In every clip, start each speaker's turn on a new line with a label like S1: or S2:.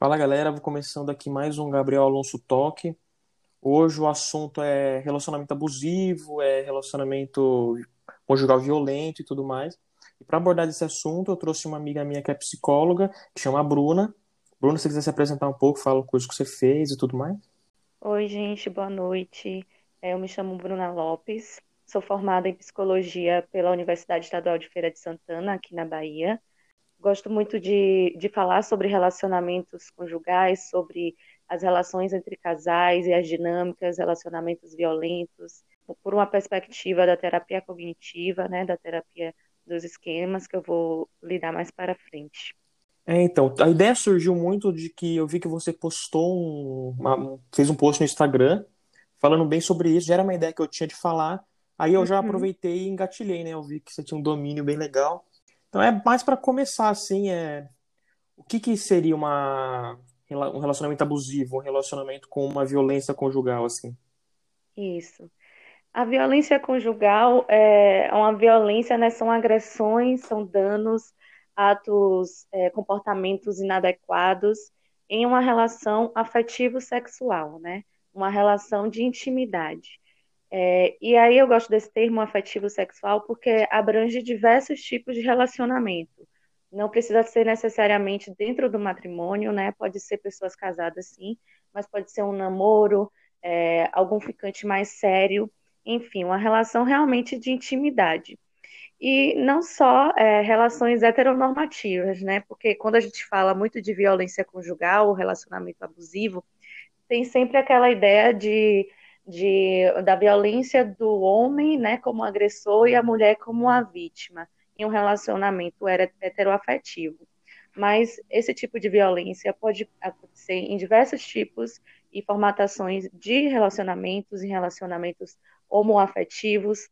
S1: Fala galera, vou começando aqui mais um Gabriel Alonso Toque. Hoje o assunto é relacionamento abusivo, é relacionamento conjugal violento e tudo mais. E para abordar esse assunto, eu trouxe uma amiga minha que é psicóloga, que chama Bruna. Bruna, se quiser se apresentar um pouco, fala o curso que você fez e tudo mais.
S2: Oi, gente, boa noite. É, eu me chamo Bruna Lopes, sou formada em psicologia pela Universidade Estadual de Feira de Santana, aqui na Bahia. Gosto muito de, de falar sobre relacionamentos conjugais, sobre as relações entre casais e as dinâmicas, relacionamentos violentos, por uma perspectiva da terapia cognitiva, né, da terapia dos esquemas, que eu vou lidar mais para frente.
S1: É, então, a ideia surgiu muito de que eu vi que você postou um, uma, fez um post no Instagram falando bem sobre isso, já era uma ideia que eu tinha de falar, aí eu já uhum. aproveitei e engatilhei, né? Eu vi que você tinha um domínio bem legal. Então é mais para começar, assim, é... o que, que seria uma, um relacionamento abusivo, um relacionamento com uma violência conjugal, assim?
S2: Isso. A violência conjugal é uma violência, né? São agressões, são danos, atos, é, comportamentos inadequados em uma relação afetivo-sexual, né? Uma relação de intimidade. É, e aí eu gosto desse termo afetivo sexual porque abrange diversos tipos de relacionamento. Não precisa ser necessariamente dentro do matrimônio, né? Pode ser pessoas casadas, sim, mas pode ser um namoro, é, algum ficante mais sério, enfim, uma relação realmente de intimidade. E não só é, relações heteronormativas, né? Porque quando a gente fala muito de violência conjugal, relacionamento abusivo, tem sempre aquela ideia de de, da violência do homem, né, como agressor e a mulher como a vítima em um relacionamento heteroafetivo. Mas esse tipo de violência pode acontecer em diversos tipos e formatações de relacionamentos, em relacionamentos homoafetivos,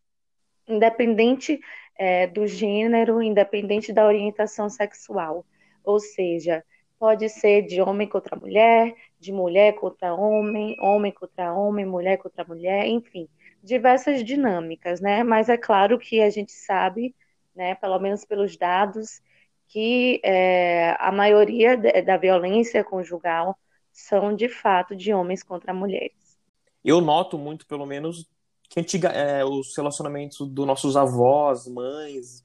S2: independente é, do gênero, independente da orientação sexual. Ou seja, pode ser de homem contra mulher, de mulher contra homem, homem contra homem, mulher contra mulher, enfim, diversas dinâmicas, né? Mas é claro que a gente sabe, né, pelo menos pelos dados, que é, a maioria da violência conjugal são de fato de homens contra mulheres.
S1: Eu noto muito, pelo menos, que antiga, é, os relacionamentos dos nossos avós, mães,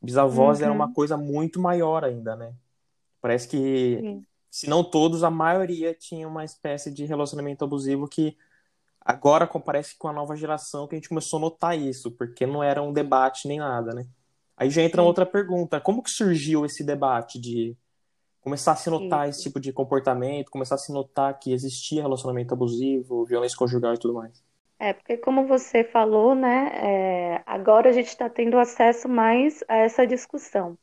S1: bisavós uhum. era uma coisa muito maior ainda, né? Parece que, Sim. Se não todos, a maioria tinha uma espécie de relacionamento abusivo que agora comparece com a nova geração que a gente começou a notar isso, porque não era um debate nem nada, né? Aí já entra Sim. outra pergunta, como que surgiu esse debate de começar a se notar isso. esse tipo de comportamento, começar a se notar que existia relacionamento abusivo, violência conjugal e tudo mais?
S2: É, porque como você falou, né, é, agora a gente está tendo acesso mais a essa discussão.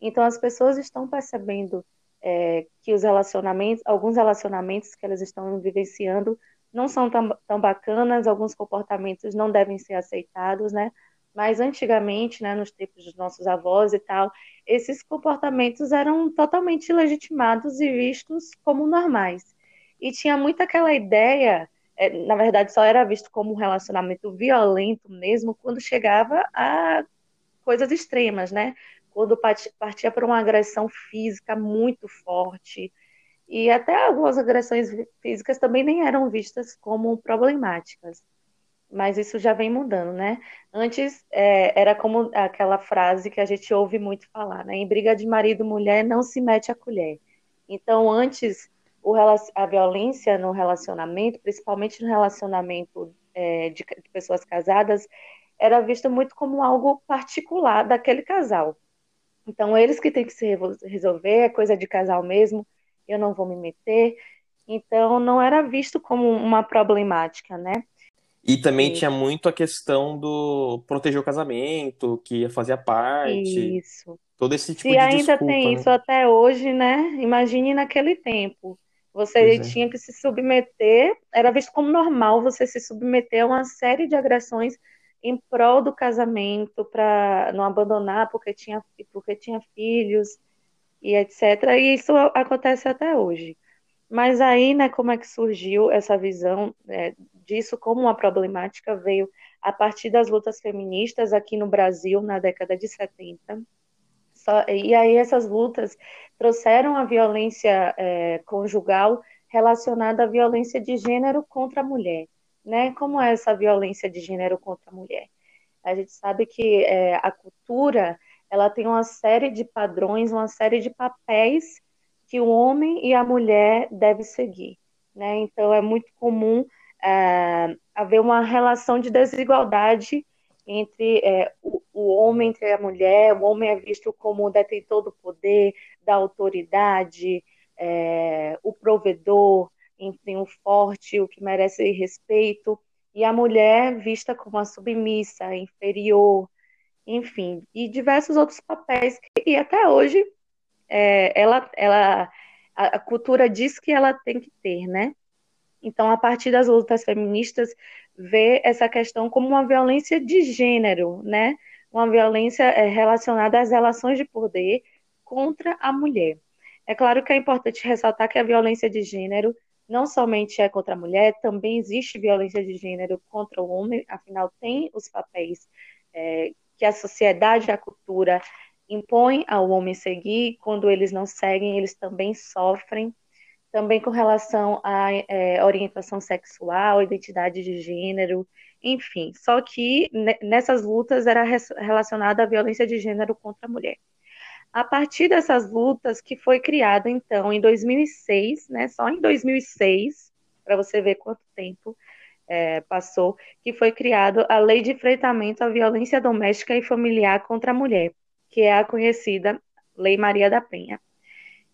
S2: Então, as pessoas estão percebendo é, que os relacionamentos, alguns relacionamentos que elas estão vivenciando não são tão, tão bacanas, alguns comportamentos não devem ser aceitados, né? Mas antigamente, né, nos tempos dos nossos avós e tal, esses comportamentos eram totalmente legitimados e vistos como normais. E tinha muito aquela ideia, é, na verdade, só era visto como um relacionamento violento mesmo quando chegava a coisas extremas, né? Quando partia para uma agressão física muito forte. E até algumas agressões físicas também nem eram vistas como problemáticas. Mas isso já vem mudando, né? Antes é, era como aquela frase que a gente ouve muito falar, né? Em briga de marido e mulher não se mete a colher. Então, antes, o, a violência no relacionamento, principalmente no relacionamento é, de, de pessoas casadas, era vista muito como algo particular daquele casal. Então, eles que têm que se resolver, é coisa de casal mesmo, eu não vou me meter. Então, não era visto como uma problemática, né?
S1: E também e... tinha muito a questão do proteger o casamento, que fazia parte.
S2: Isso.
S1: Todo esse tipo
S2: Se
S1: de
S2: ainda
S1: desculpa,
S2: tem
S1: né?
S2: isso até hoje, né? Imagine naquele tempo. Você é. tinha que se submeter, era visto como normal você se submeter a uma série de agressões em prol do casamento, para não abandonar porque tinha, porque tinha filhos e etc. E isso acontece até hoje. Mas aí, né, como é que surgiu essa visão é, disso como uma problemática? Veio a partir das lutas feministas aqui no Brasil na década de 70, Só, e aí essas lutas trouxeram a violência é, conjugal relacionada à violência de gênero contra a mulher. Né? Como é essa violência de gênero contra a mulher? A gente sabe que é, a cultura ela tem uma série de padrões, uma série de papéis que o homem e a mulher devem seguir. Né? Então, é muito comum é, haver uma relação de desigualdade entre é, o, o, homem entre a mulher. O homem é visto como detentor do poder, da autoridade, é, o provedor, enfim, o forte, o que merece respeito, e a mulher vista como a submissa, inferior, enfim, e diversos outros papéis que e até hoje é, ela, ela, a cultura diz que ela tem que ter, né? Então, a partir das lutas feministas, vê essa questão como uma violência de gênero, né? Uma violência é, relacionada às relações de poder contra a mulher. É claro que é importante ressaltar que a violência de gênero não somente é contra a mulher, também existe violência de gênero contra o homem, afinal, tem os papéis é, que a sociedade a cultura impõem ao homem seguir, quando eles não seguem, eles também sofrem. Também com relação à é, orientação sexual, identidade de gênero, enfim. Só que nessas lutas era relacionada à violência de gênero contra a mulher. A partir dessas lutas que foi criada então em 2006, né, só em 2006, para você ver quanto tempo é, passou, que foi criada a Lei de Enfrentamento à Violência Doméstica e Familiar contra a Mulher, que é a conhecida Lei Maria da Penha.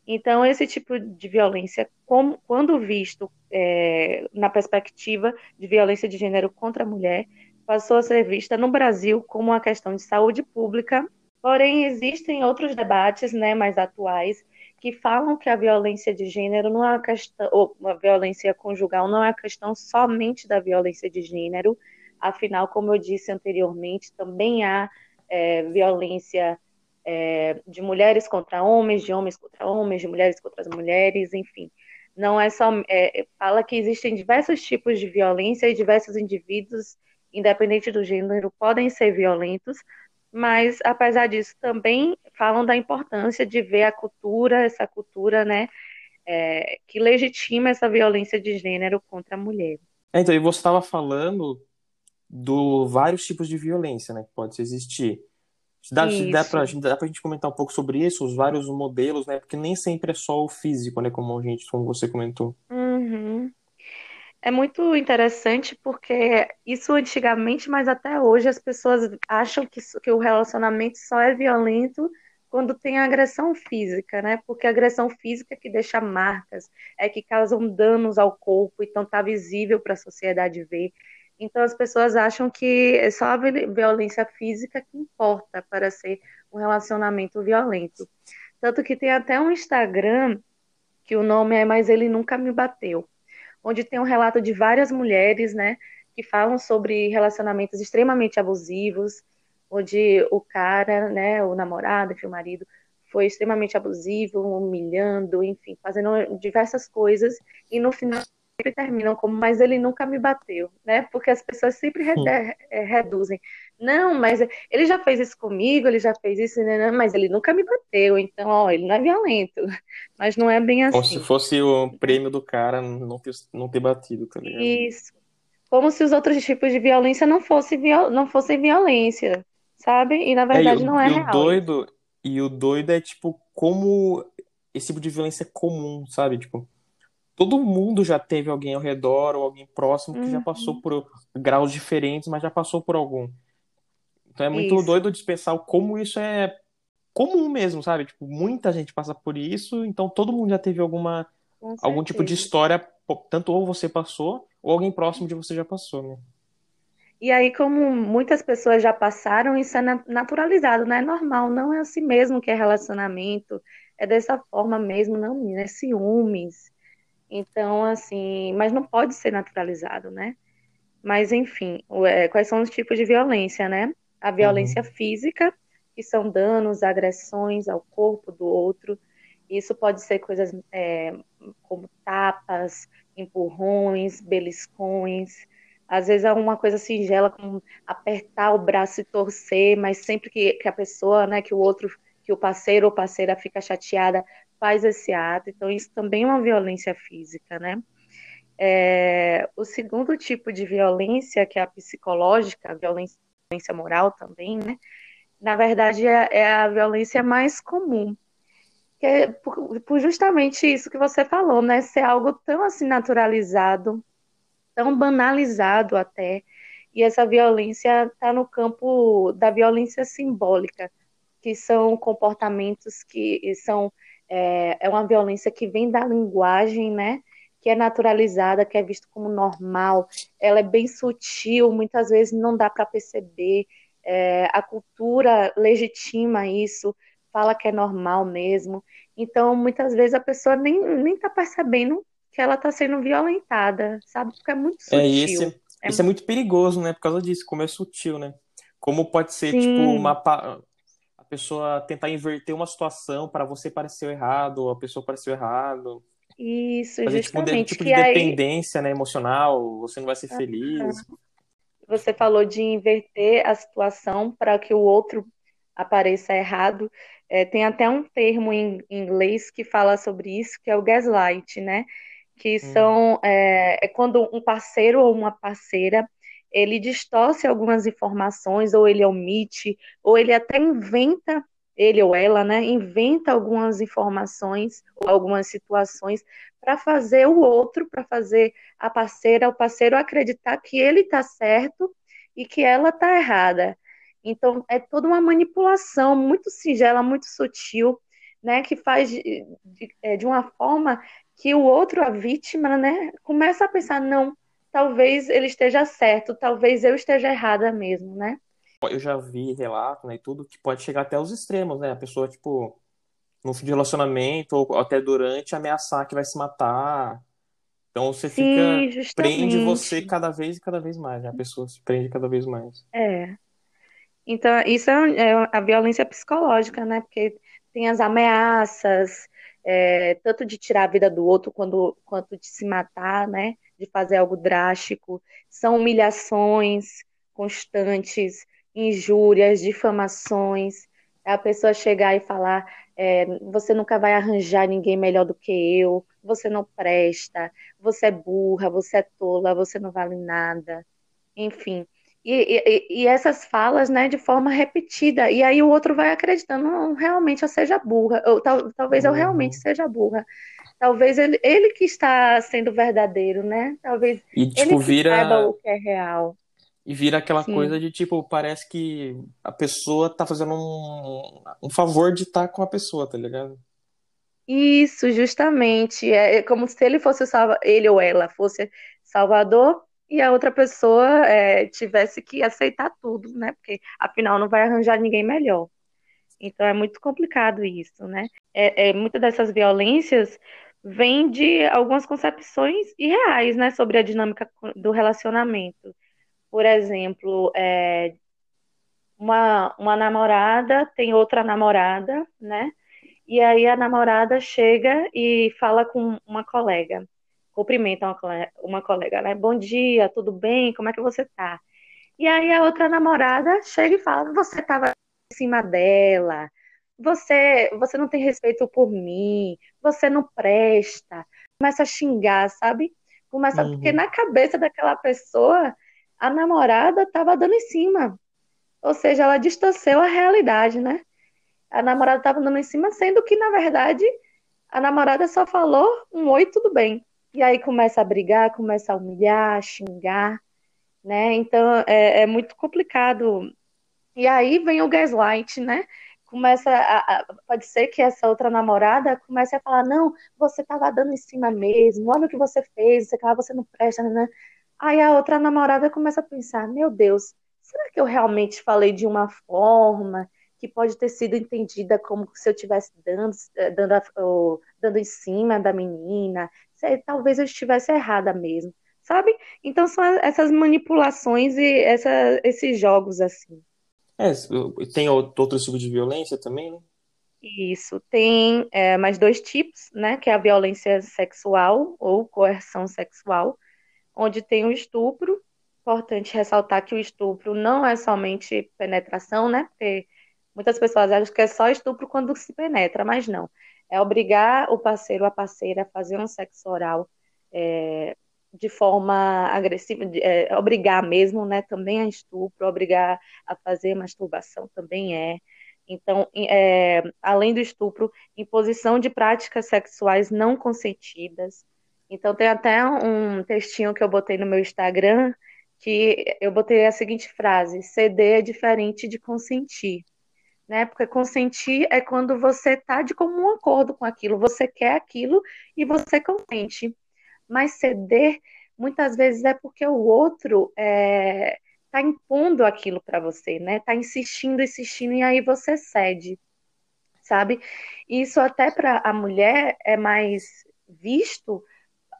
S2: Então, esse tipo de violência, como, quando visto é, na perspectiva de violência de gênero contra a mulher, passou a ser vista no Brasil como uma questão de saúde pública. Porém, existem outros debates né, mais atuais que falam que a violência de gênero não é uma questão, ou a violência conjugal não é uma questão somente da violência de gênero. Afinal, como eu disse anteriormente, também há é, violência é, de mulheres contra homens, de homens contra homens, de mulheres contra as mulheres, enfim. Não é só. É, fala que existem diversos tipos de violência e diversos indivíduos, independente do gênero, podem ser violentos, mas apesar disso também falam da importância de ver a cultura, essa cultura, né, é, que legitima essa violência de gênero contra a mulher.
S1: É, então, e você estava falando do vários tipos de violência, né, que pode existir. Dá, dá, dá pra gente comentar um pouco sobre isso, os vários modelos, né? Porque nem sempre é só o físico, né? Como a gente, como você comentou.
S2: Uhum. É muito interessante porque isso antigamente, mas até hoje as pessoas acham que, que o relacionamento só é violento quando tem agressão física, né? Porque a agressão física é que deixa marcas, é que causam danos ao corpo, então tá visível para a sociedade ver. Então as pessoas acham que é só a violência física que importa para ser um relacionamento violento. Tanto que tem até um Instagram que o nome é Mas Ele Nunca Me Bateu onde tem um relato de várias mulheres, né, que falam sobre relacionamentos extremamente abusivos, onde o cara, né, o namorado, enfim, o marido, foi extremamente abusivo, humilhando, enfim, fazendo diversas coisas, e no final sempre terminam como, mas ele nunca me bateu, né? Porque as pessoas sempre é, reduzem. Não, mas ele já fez isso comigo, ele já fez isso, né, né? mas ele nunca me bateu, então, ó, ele não é violento. Mas não é bem assim.
S1: Como se fosse o prêmio do cara não ter, não ter batido, tá ligado?
S2: Isso. Como se os outros tipos de violência não, fosse viol... não fossem violência, sabe? E na verdade é, e o, não é
S1: e
S2: real.
S1: O doido, e o doido é, tipo, como esse tipo de violência é comum, sabe? Tipo, todo mundo já teve alguém ao redor ou alguém próximo que uhum. já passou por graus diferentes, mas já passou por algum. Então é muito isso. doido de pensar como isso é comum mesmo, sabe? Tipo, muita gente passa por isso, então todo mundo já teve alguma algum tipo de história, tanto ou você passou, ou alguém próximo de você já passou, né?
S2: E aí, como muitas pessoas já passaram, isso é naturalizado, não é normal, não é assim mesmo que é relacionamento, é dessa forma mesmo, não, é ciúmes. Então, assim, mas não pode ser naturalizado, né? Mas, enfim, é, quais são os tipos de violência, né? A violência uhum. física, que são danos, agressões ao corpo do outro. Isso pode ser coisas é, como tapas, empurrões, beliscões. Às vezes é uma coisa singela como apertar o braço e torcer, mas sempre que, que a pessoa, né, que o outro, que o parceiro ou parceira fica chateada, faz esse ato. Então, isso também é uma violência física, né? É, o segundo tipo de violência, que é a psicológica, a violência, violência moral também, né? Na verdade, é, é a violência mais comum, que é por, por, justamente isso que você falou, né? Ser algo tão assim naturalizado, tão banalizado até, e essa violência está no campo da violência simbólica, que são comportamentos que são é, é uma violência que vem da linguagem, né? Que é naturalizada, que é visto como normal. Ela é bem sutil, muitas vezes não dá para perceber. É, a cultura legitima isso, fala que é normal mesmo. Então, muitas vezes a pessoa nem nem está percebendo que ela está sendo violentada, sabe? Porque é muito sutil.
S1: É, isso, é, isso é muito perigoso, né? Por causa disso, como é sutil, né? Como pode ser, tipo, Sim. tipo, uma pessoa tentar inverter uma situação para você parecer errado, ou a pessoa pareceu errado.
S2: Isso,
S1: Fazer,
S2: justamente.
S1: Tipo, um tipo de dependência aí... né, emocional, você não vai ser feliz.
S2: Você falou de inverter a situação para que o outro apareça errado. É, tem até um termo em inglês que fala sobre isso, que é o gaslight, né? Que hum. são hum. é, é quando um parceiro ou uma parceira ele distorce algumas informações, ou ele omite, ou ele até inventa, ele ou ela, né, inventa algumas informações ou algumas situações para fazer o outro, para fazer a parceira, o parceiro acreditar que ele está certo e que ela está errada. Então, é toda uma manipulação muito singela, muito sutil, né, que faz de, de, é, de uma forma que o outro, a vítima, né, começa a pensar, não, talvez ele esteja certo, talvez eu esteja errada mesmo, né?
S1: Eu já vi relato, né, e tudo, que pode chegar até os extremos, né? A pessoa, tipo, no fim de relacionamento ou até durante, ameaçar que vai se matar. Então você
S2: Sim,
S1: fica.
S2: Justamente.
S1: Prende você cada vez e cada vez mais, né? A pessoa se prende cada vez mais.
S2: É. Então, isso é, é a violência psicológica, né? Porque tem as ameaças, é, tanto de tirar a vida do outro quando, quanto de se matar, né? de fazer algo drástico, são humilhações constantes, injúrias, difamações, a pessoa chegar e falar: é, você nunca vai arranjar ninguém melhor do que eu, você não presta, você é burra, você é tola, você não vale nada, enfim. E, e, e, essas falas, né, de forma repetida, e aí o outro vai acreditando, não, realmente eu seja burra, ou tal, talvez eu realmente uhum. seja burra talvez ele, ele que está sendo verdadeiro, né? Talvez
S1: e, tipo,
S2: ele que
S1: vira...
S2: saiba o que é real.
S1: E vira aquela Sim. coisa de, tipo, parece que a pessoa tá fazendo um, um favor de estar tá com a pessoa, tá ligado?
S2: Isso, justamente. É, é como se ele fosse salva... ele ou ela fosse salvador e a outra pessoa é, tivesse que aceitar tudo, né? Porque afinal não vai arranjar ninguém melhor. Então é muito complicado isso, né? É, é muitas dessas violências vem de algumas concepções irreais, né, sobre a dinâmica do relacionamento. Por exemplo, é, uma, uma namorada tem outra namorada, né? E aí a namorada chega e fala com uma colega, cumprimenta uma colega, uma colega, né? Bom dia, tudo bem? Como é que você tá? E aí a outra namorada chega e fala: Você estava em cima dela, você, você não tem respeito por mim, você não presta. Começa a xingar, sabe? Começa, uhum. porque na cabeça daquela pessoa, a namorada estava dando em cima. Ou seja, ela distorceu a realidade, né? A namorada estava dando em cima, sendo que, na verdade, a namorada só falou um oi, tudo bem. E aí começa a brigar, começa a humilhar, a xingar, né? Então é, é muito complicado. E aí vem o gaslight, né? começa a, a, pode ser que essa outra namorada comece a falar, não, você estava dando em cima mesmo, olha o que você fez, você, você não presta, né? Aí a outra namorada começa a pensar, meu Deus, será que eu realmente falei de uma forma que pode ter sido entendida como se eu estivesse dando, eh, dando, dando em cima da menina, talvez eu estivesse errada mesmo, sabe? Então são essas manipulações e essa, esses jogos assim.
S1: É, tem outro tipo de violência também, né?
S2: Isso, tem é, mais dois tipos, né? Que é a violência sexual ou coerção sexual, onde tem o estupro. Importante ressaltar que o estupro não é somente penetração, né? Porque Muitas pessoas acham que é só estupro quando se penetra, mas não. É obrigar o parceiro ou a parceira a fazer um sexo oral é, de forma agressiva, é, obrigar mesmo, né? Também é estupro, obrigar a fazer masturbação também é. Então, é, além do estupro, imposição de práticas sexuais não consentidas. Então, tem até um textinho que eu botei no meu Instagram, que eu botei a seguinte frase: ceder é diferente de consentir. Né? Porque consentir é quando você está de comum acordo com aquilo, você quer aquilo e você consente. Mas ceder, muitas vezes, é porque o outro é, tá impondo aquilo para você, né? Tá insistindo, insistindo e aí você cede, sabe? Isso até para a mulher é mais visto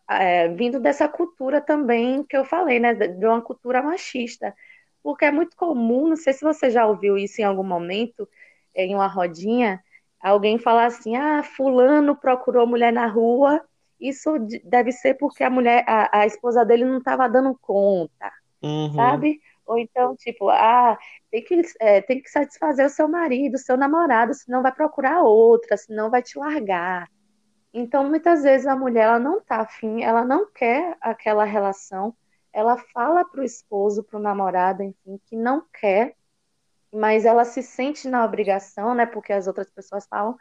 S2: é, vindo dessa cultura também que eu falei, né? De uma cultura machista, porque é muito comum, não sei se você já ouviu isso em algum momento em uma rodinha, alguém falar assim: "Ah, fulano procurou mulher na rua". Isso deve ser porque a mulher, a, a esposa dele não estava dando conta, uhum. sabe? Ou então, tipo, ah, tem que, é, tem que satisfazer o seu marido, o seu namorado, senão vai procurar outra, senão vai te largar. Então, muitas vezes a mulher ela não tá afim, ela não quer aquela relação, ela fala pro esposo, pro namorado, enfim, que não quer, mas ela se sente na obrigação, né, porque as outras pessoas falam,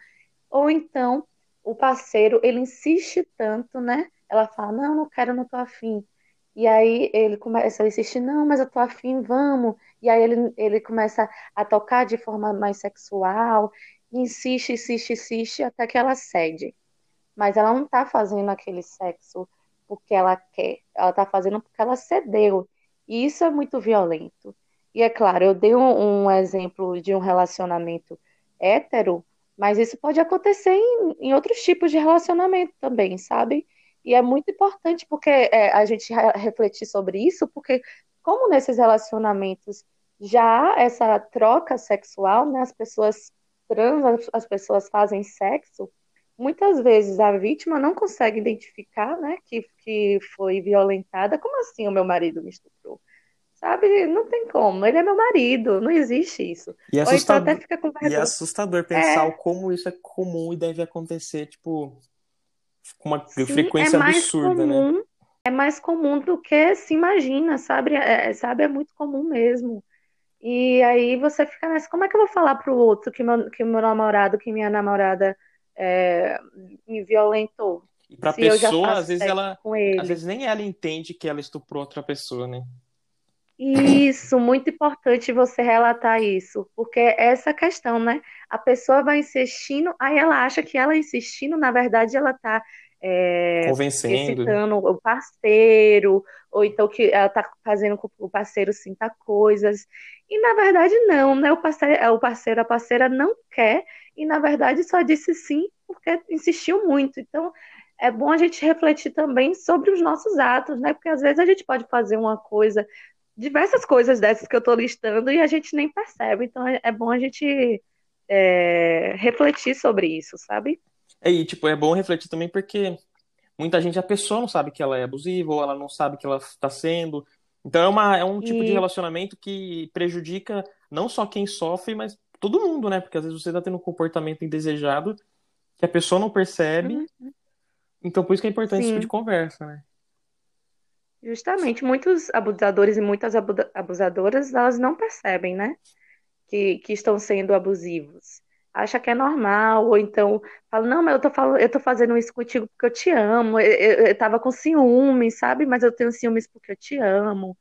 S2: ou então o parceiro, ele insiste tanto, né, ela fala, não, não quero, não tô afim, e aí ele começa a insistir, não, mas eu tô afim, vamos. E aí ele, ele começa a tocar de forma mais sexual, insiste, insiste, insiste, até que ela cede. Mas ela não tá fazendo aquele sexo porque ela quer, ela tá fazendo porque ela cedeu. E isso é muito violento. E é claro, eu dei um, um exemplo de um relacionamento hétero, mas isso pode acontecer em, em outros tipos de relacionamento também, sabe? E é muito importante porque é, a gente refletir sobre isso, porque como nesses relacionamentos já há essa troca sexual, né, as pessoas transam, as pessoas fazem sexo, muitas vezes a vítima não consegue identificar, né, que, que foi violentada. Como assim o meu marido me estuprou? Sabe? Não tem como. Ele é meu marido. Não existe isso.
S1: E é assustador, então e é assustador pensar é... como isso é comum e deve acontecer, tipo, com uma Sim, frequência é absurda, né? comum, né?
S2: É mais comum do que se imagina, sabe? É, sabe? É muito comum mesmo. E aí você fica nessa, como é que eu vou falar pro outro que meu, que meu namorado, que minha namorada é, me violentou?
S1: E pra pessoa, às vezes ela. Às vezes nem ela entende que ela estuprou outra pessoa, né?
S2: Isso, muito importante você relatar isso, porque é essa questão, né? A pessoa vai insistindo, aí ela acha que ela insistindo, na verdade, ela está é,
S1: Convencendo.
S2: excitando o parceiro, ou então que ela está fazendo com que o parceiro sinta coisas. E na verdade, não, né? O parceiro, o parceiro, a parceira não quer, e na verdade só disse sim porque insistiu muito. Então, é bom a gente refletir também sobre os nossos atos, né? Porque às vezes a gente pode fazer uma coisa diversas coisas dessas que eu estou listando e a gente nem percebe. Então é, é bom a gente é, refletir sobre isso, sabe?
S1: É, e tipo, é bom refletir também porque muita gente, a pessoa não sabe que ela é abusiva ou ela não sabe que ela está sendo. Então é, uma, é um tipo e... de relacionamento que prejudica não só quem sofre, mas todo mundo, né? Porque às vezes você está tendo um comportamento indesejado que a pessoa não percebe. Uhum. Então por isso que é importante Sim. esse tipo de conversa, né?
S2: Justamente, muitos abusadores e muitas abusadoras, elas não percebem, né? Que, que estão sendo abusivos. Acha que é normal, ou então fala, não, mas eu tô, falando, eu tô fazendo isso contigo porque eu te amo, eu, eu, eu tava com ciúmes, sabe? Mas eu tenho ciúmes porque eu te amo,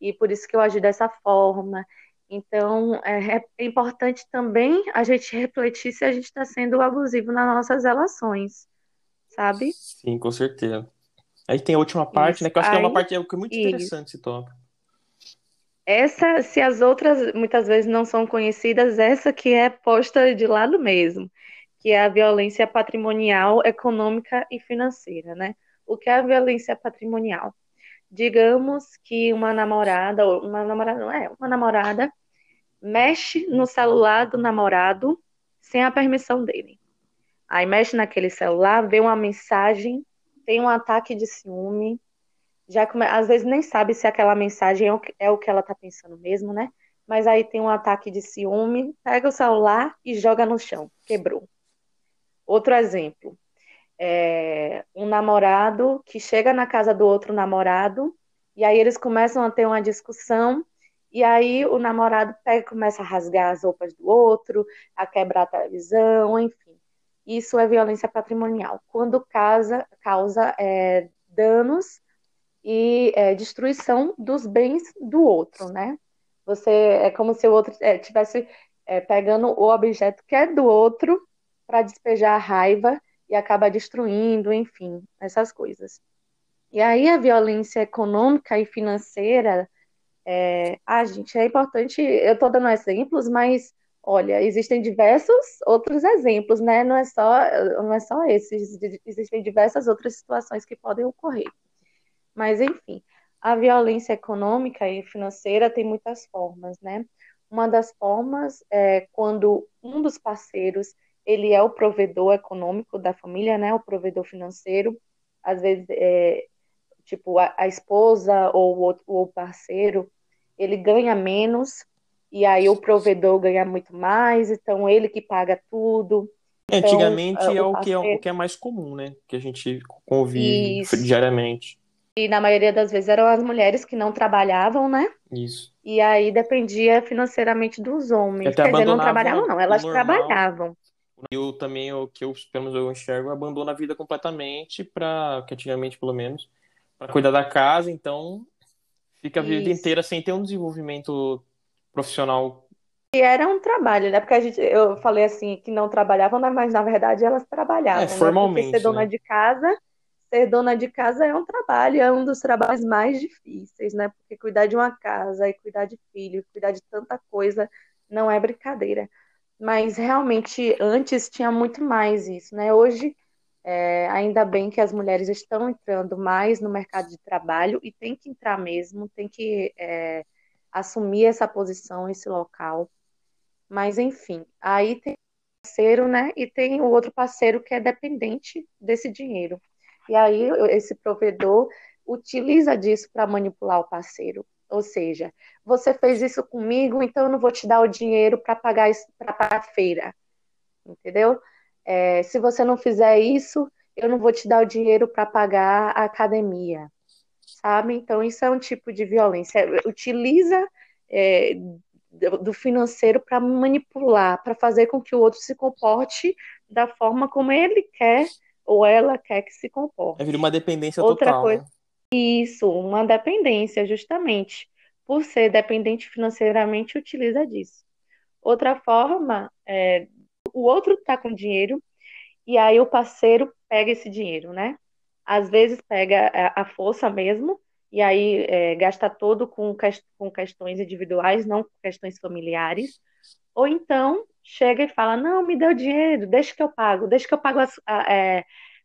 S2: e por isso que eu agi dessa forma. Então, é, é importante também a gente refletir se a gente está sendo abusivo nas nossas relações, sabe?
S1: Sim, com certeza. Aí tem a última parte, Isso. né? Que eu acho Aí, que é uma parte é muito interessante esse tópico.
S2: Essa, se as outras muitas vezes não são conhecidas, essa que é posta de lado mesmo, que é a violência patrimonial, econômica e financeira, né? O que é a violência patrimonial? Digamos que uma namorada, uma namorada não é, uma namorada mexe no celular do namorado sem a permissão dele. Aí mexe naquele celular, vê uma mensagem tem um ataque de ciúme, já come... às vezes nem sabe se aquela mensagem é o que, é o que ela está pensando mesmo, né? mas aí tem um ataque de ciúme, pega o celular e joga no chão, quebrou. Outro exemplo, é um namorado que chega na casa do outro namorado e aí eles começam a ter uma discussão e aí o namorado pega começa a rasgar as roupas do outro, a quebrar a televisão, enfim. Isso é violência patrimonial. Quando casa, causa é, danos e é, destruição dos bens do outro, né? Você é como se o outro estivesse é, é, pegando o objeto que é do outro para despejar a raiva e acaba destruindo, enfim, essas coisas. E aí a violência econômica e financeira, é, ah, gente, é importante, eu estou dando exemplos, mas olha, existem diversos outros exemplos, né? Não é só, não é só esses, existem diversas outras situações que podem ocorrer. Mas enfim, a violência econômica e financeira tem muitas formas, né? Uma das formas é quando um dos parceiros ele é o provedor econômico da família, né? O provedor financeiro, às vezes é, tipo a, a esposa ou o, parceiro ele ganha menos e aí o provedor ganha muito mais, então ele que paga tudo.
S1: É, então, Antigamente é o, que é, o que é mais comum, né? Que a gente convive Isso. diariamente.
S2: E na maioria das vezes eram as mulheres que não trabalhavam, né?
S1: Isso.
S2: E aí dependia financeiramente dos homens. Quer dizer, não trabalhavam, não, elas trabalhavam.
S1: Eu também, o que eu, pelo menos eu enxergo, abandona a vida completamente para, que antigamente pelo menos, para cuidar da casa, então fica a vida Isso. inteira sem ter um desenvolvimento profissional.
S2: E era um trabalho, né? Porque a gente, eu falei assim que não trabalhavam, mas na verdade elas trabalhavam. É,
S1: formalmente.
S2: Né? Porque ser dona
S1: né?
S2: de casa ser dona de casa é um trabalho, é um dos trabalhos mais difíceis, né? Porque cuidar de uma casa e cuidar de filho, cuidar de tanta coisa não é brincadeira. Mas realmente antes tinha muito mais isso, né? Hoje, é, ainda bem que as mulheres estão entrando mais no mercado de trabalho e tem que entrar mesmo, tem que é, assumir essa posição, esse local. Mas enfim, aí tem parceiro, né? E tem o outro parceiro que é dependente desse dinheiro. E aí esse provedor utiliza disso para manipular o parceiro. Ou seja, você fez isso comigo, então eu não vou te dar o dinheiro para pagar para a feira. Entendeu? É, se você não fizer isso, eu não vou te dar o dinheiro para pagar a academia. Sabe? Então, isso é um tipo de violência. Utiliza é, do financeiro para manipular, para fazer com que o outro se comporte da forma como ele quer ou ela quer que se comporte.
S1: É vir uma dependência
S2: Outra
S1: total.
S2: Coisa,
S1: né?
S2: Isso, uma dependência, justamente. Por ser dependente financeiramente, utiliza disso. Outra forma, é, o outro está com dinheiro e aí o parceiro pega esse dinheiro, né? Às vezes pega a força mesmo e aí é, gasta todo com, com questões individuais, não com questões familiares. Ou então chega e fala: Não, me dê o dinheiro, deixa que eu pago, deixa que eu pago as, é,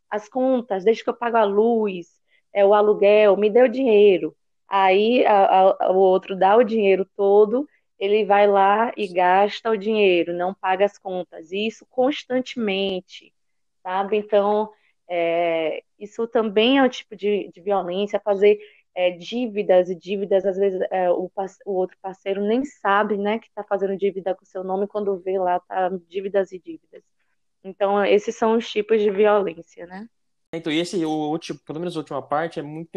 S2: as contas, deixa que eu pago a luz, é, o aluguel, me dê o dinheiro. Aí a, a, o outro dá o dinheiro todo, ele vai lá e gasta o dinheiro, não paga as contas, e isso constantemente, sabe? Então, é, isso também é um tipo de, de violência, fazer é, dívidas e dívidas, às vezes é, o, o, outro parceiro nem sabe né, que está fazendo dívida com seu nome, quando vê lá, tá dívidas e dívidas. Então, esses são os tipos de violência, né?
S1: Então, e esse, o último, pelo menos a última parte, é muito,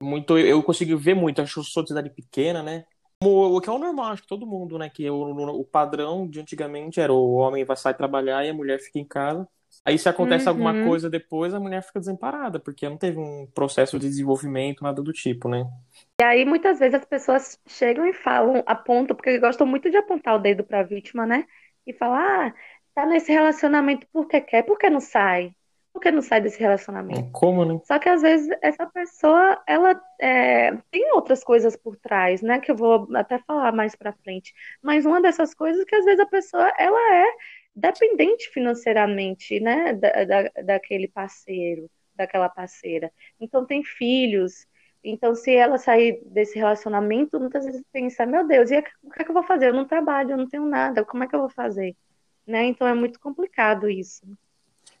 S1: muito eu consigo ver muito, acho que eu sou de cidade pequena, né? O, o que é o normal, acho que todo mundo, né? Que o, o padrão de antigamente era o homem vai sair trabalhar e a mulher fica em casa. Aí se acontece uhum. alguma coisa depois, a mulher fica desamparada, porque não teve um processo de desenvolvimento, nada do tipo, né?
S2: E aí muitas vezes as pessoas chegam e falam, apontam, porque gostam muito de apontar o dedo para a vítima, né? E falar, ah, tá nesse relacionamento porque quer, porque não sai? Por que não sai desse relacionamento?
S1: Como, né?
S2: Só que às vezes essa pessoa, ela é, tem outras coisas por trás, né? Que eu vou até falar mais para frente. Mas uma dessas coisas é que às vezes a pessoa, ela é dependente financeiramente, né, da, da, daquele parceiro, daquela parceira. Então tem filhos. Então, se ela sair desse relacionamento, muitas vezes pensa, meu Deus, e o que é que eu vou fazer? Eu não trabalho, eu não tenho nada, como é que eu vou fazer? Né? Então é muito complicado isso.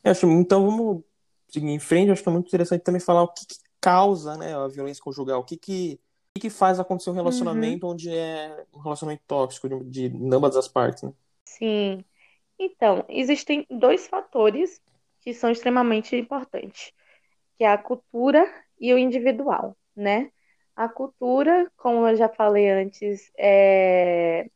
S1: Eu acho, então vamos seguir em frente, eu acho que é muito interessante também falar o que, que causa né, a violência conjugal, o que, que O que faz acontecer um relacionamento uhum. onde é um relacionamento tóxico de, de ambas as partes, né?
S2: Sim. Então, existem dois fatores que são extremamente importantes, que é a cultura e o individual, né? A cultura, como eu já falei antes, é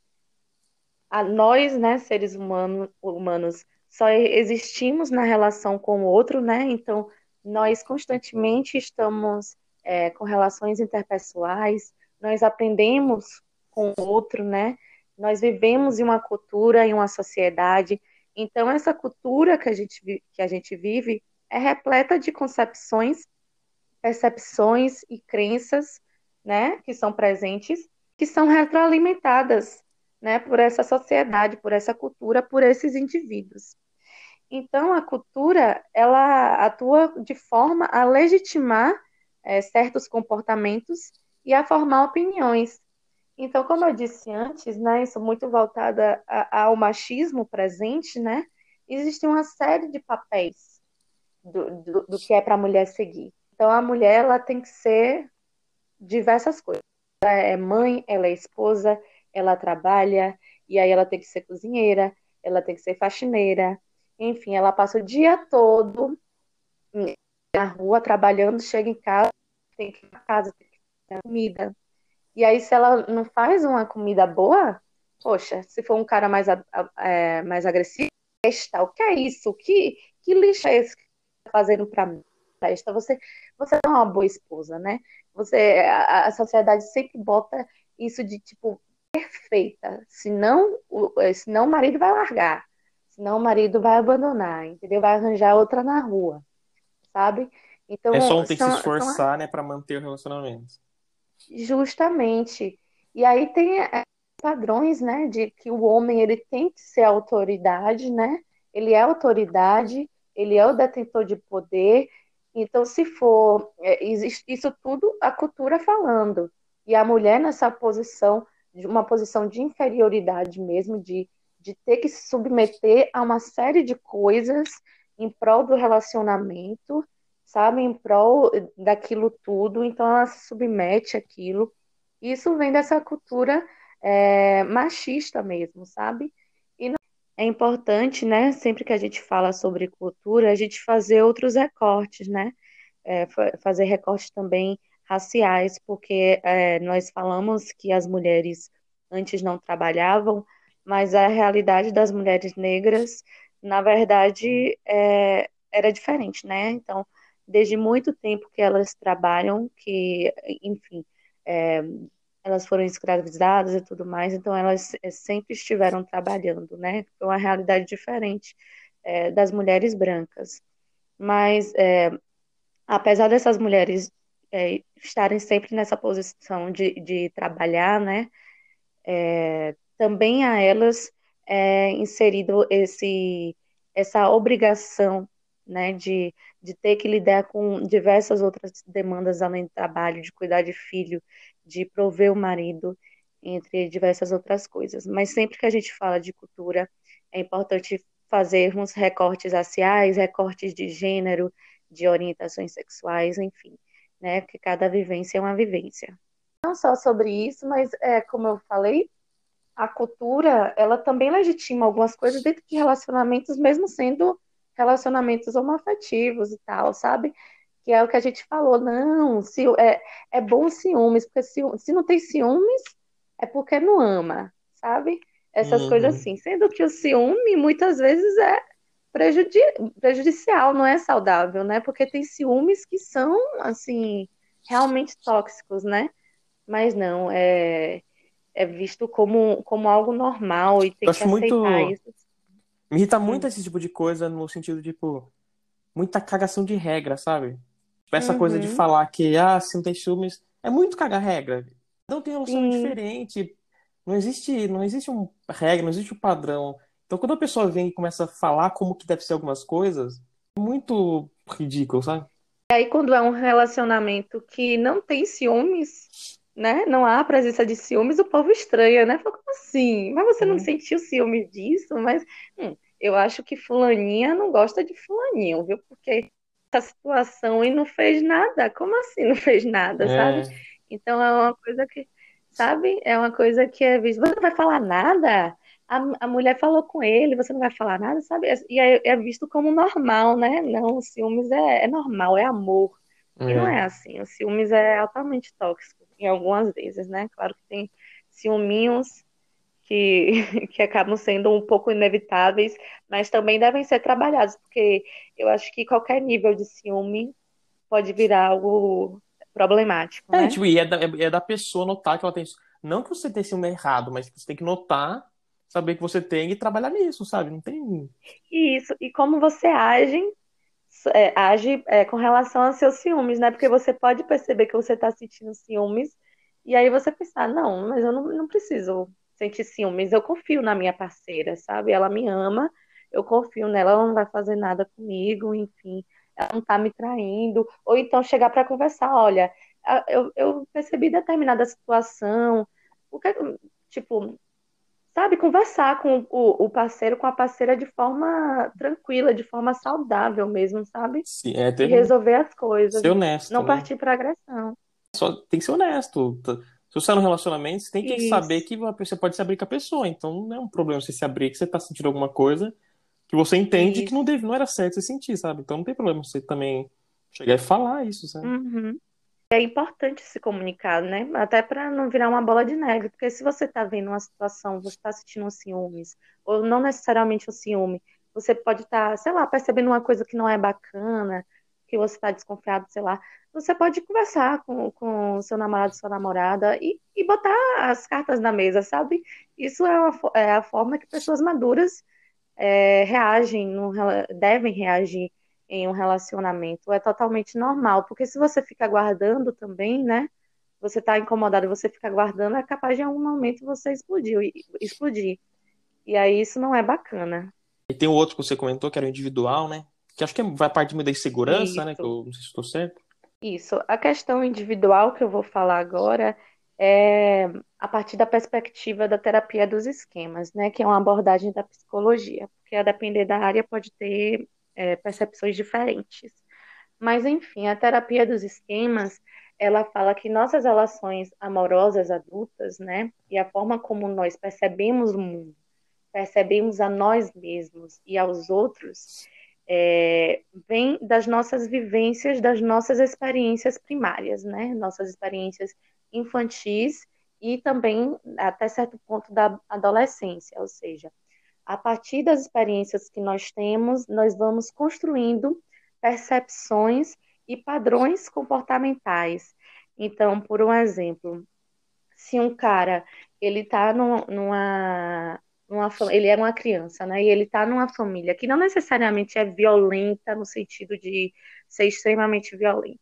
S2: a nós, né, seres humanos, humanos, só existimos na relação com o outro, né? Então, nós constantemente estamos é, com relações interpessoais, nós aprendemos com o outro, né? Nós vivemos em uma cultura, em uma sociedade. Então, essa cultura que a gente, que a gente vive é repleta de concepções, percepções e crenças, né? Que são presentes, que são retroalimentadas né, por essa sociedade, por essa cultura, por esses indivíduos. Então, a cultura ela atua de forma a legitimar é, certos comportamentos e a formar opiniões. Então, como eu disse antes, né, isso muito voltada a, ao machismo presente, né, existe uma série de papéis do, do, do que é para a mulher seguir. Então, a mulher ela tem que ser diversas coisas. Ela é mãe, ela é esposa, ela trabalha, e aí ela tem que ser cozinheira, ela tem que ser faxineira, enfim, ela passa o dia todo na rua trabalhando, chega em casa, tem que ir para casa, tem que fazer comida. E aí, se ela não faz uma comida boa, poxa, se for um cara mais, é, mais agressivo, o que é isso? Que, que lixo é esse que está fazendo para mim? Você, você não é uma boa esposa, né? Você, a, a sociedade sempre bota isso de tipo, perfeita. Senão, o, eh, senão o marido vai largar. Senão o marido vai abandonar, entendeu? Vai arranjar outra na rua, sabe?
S1: Então, é só um ter que se esforçar, são... né, para manter o relacionamento.
S2: Justamente. E aí tem eh, padrões, né, de que o homem ele tem que ser autoridade, né? Ele é autoridade, ele é o detentor de poder. Então, se for, é, existe isso tudo a cultura falando. E a mulher nessa posição de uma posição de inferioridade mesmo, de, de ter que se submeter a uma série de coisas em prol do relacionamento, sabe, em prol daquilo tudo, então ela se submete àquilo. Isso vem dessa cultura é, machista mesmo, sabe? E é importante, né, sempre que a gente fala sobre cultura, a gente fazer outros recortes, né? É, fazer recortes também raciais, porque é, nós falamos que as mulheres antes não trabalhavam, mas a realidade das mulheres negras, na verdade, é, era diferente, né? Então, desde muito tempo que elas trabalham, que, enfim, é, elas foram escravizadas e tudo mais, então elas é, sempre estiveram trabalhando, né? Foi uma realidade diferente é, das mulheres brancas. Mas, é, apesar dessas mulheres é, estarem sempre nessa posição de, de trabalhar, né? É, também a elas é inserido esse, essa obrigação, né, de, de ter que lidar com diversas outras demandas além do trabalho, de cuidar de filho, de prover o marido, entre diversas outras coisas. Mas sempre que a gente fala de cultura, é importante fazer uns recortes raciais, recortes de gênero, de orientações sexuais, enfim né? Porque cada vivência é uma vivência. Não só sobre isso, mas é, como eu falei, a cultura, ela também legitima algumas coisas dentro de relacionamentos, mesmo sendo relacionamentos homoafetivos e tal, sabe? Que é o que a gente falou, não, se, é, é bom ciúmes, porque se, se não tem ciúmes, é porque não ama, sabe? Essas uhum. coisas assim. Sendo que o ciúme, muitas vezes, é prejudi prejudicial, não é saudável, né? Porque tem ciúmes que são, assim, realmente tóxicos, né? Mas não, é, é visto como, como algo normal e tem Eu que aceitar muito... isso.
S1: Me irrita muito esse tipo de coisa no sentido, tipo, muita cagação de regra, sabe? Tipo, essa uhum. coisa de uhum. falar que, ah, se não tem ciúmes, é muito cagar regra. Não tem relação diferente. Não existe, não existe um regra, não existe um padrão. Então, quando a pessoa vem e começa a falar como que deve ser algumas coisas, é muito ridículo, sabe?
S2: E aí, quando é um relacionamento que não tem ciúmes, né? Não há presença de ciúmes, o povo estranha, né? Fala, como assim? Mas você não uhum. sentiu ciúmes disso? Mas hum, eu acho que fulaninha não gosta de fulaninho, viu? Porque essa situação e não fez nada. Como assim não fez nada, é. sabe? Então é uma coisa que, sabe? É uma coisa que é visto. Você não vai falar nada? A, a mulher falou com ele, você não vai falar nada, sabe? E é, é visto como normal, né? Não, o ciúmes é, é normal, é amor. E não é assim. O ciúmes é altamente tóxico, em algumas vezes, né? Claro que tem ciúminhos que, que acabam sendo um pouco inevitáveis, mas também devem ser trabalhados, porque eu acho que qualquer nível de ciúme pode virar algo problemático. É,
S1: né? tipo, e é da, é da pessoa notar que ela tem. Não que você tem ciúme errado, mas você tem que notar, saber que você tem e trabalhar nisso, sabe? Não tem.
S2: Isso, e como você age, é, age é, com relação aos seus ciúmes, né? Porque você pode perceber que você está sentindo ciúmes, e aí você pensar, não, mas eu não, não preciso sentir ciúmes. Eu confio na minha parceira, sabe? Ela me ama, eu confio nela, ela não vai fazer nada comigo, enfim, ela não tá me traindo. Ou então chegar para conversar, olha, eu, eu percebi determinada situação, o que, tipo, sabe, conversar com o, o, parceiro, com a parceira de forma tranquila, de forma saudável mesmo, sabe?
S1: Sim, é ter...
S2: E resolver as coisas.
S1: Ser honesto.
S2: Não
S1: né?
S2: partir para agressão.
S1: Só tem que ser honesto. Se você está no relacionamento, você tem que Isso. saber que você pode se abrir com a pessoa. Então não é um problema você se abrir, que você está sentindo alguma coisa que você entende isso. que não, deve, não era certo você sentir, sabe? Então não tem problema você também chegar e falar isso, sabe?
S2: Uhum. É importante se comunicar, né? Até para não virar uma bola de neve. Porque se você está vendo uma situação, você está sentindo um ciúmes, ou não necessariamente um ciúme, você pode estar, tá, sei lá, percebendo uma coisa que não é bacana, que você está desconfiado, sei lá você pode conversar com, com seu namorado, sua namorada e, e botar as cartas na mesa, sabe? Isso é, uma, é a forma que pessoas maduras é, reagem, no, devem reagir em um relacionamento. É totalmente normal, porque se você fica guardando também, né? Você está incomodado, você fica guardando, é capaz de em algum momento você explodir, explodir. E aí isso não é bacana.
S1: E tem o outro que você comentou, que era o individual, né? Que acho que vai partir da insegurança, isso. né? Que eu não sei se estou certo.
S2: Isso. A questão individual que eu vou falar agora é a partir da perspectiva da terapia dos esquemas, né? Que é uma abordagem da psicologia, porque a depender da área pode ter é, percepções diferentes. Mas, enfim, a terapia dos esquemas, ela fala que nossas relações amorosas adultas, né? E a forma como nós percebemos o mundo, percebemos a nós mesmos e aos outros, é, vem das nossas vivências, das nossas experiências primárias, né? Nossas experiências infantis e também até certo ponto da adolescência, ou seja, a partir das experiências que nós temos, nós vamos construindo percepções e padrões comportamentais. Então, por um exemplo, se um cara ele está numa numa, ele é uma criança, né? E ele está numa família que não necessariamente é violenta no sentido de ser extremamente violento,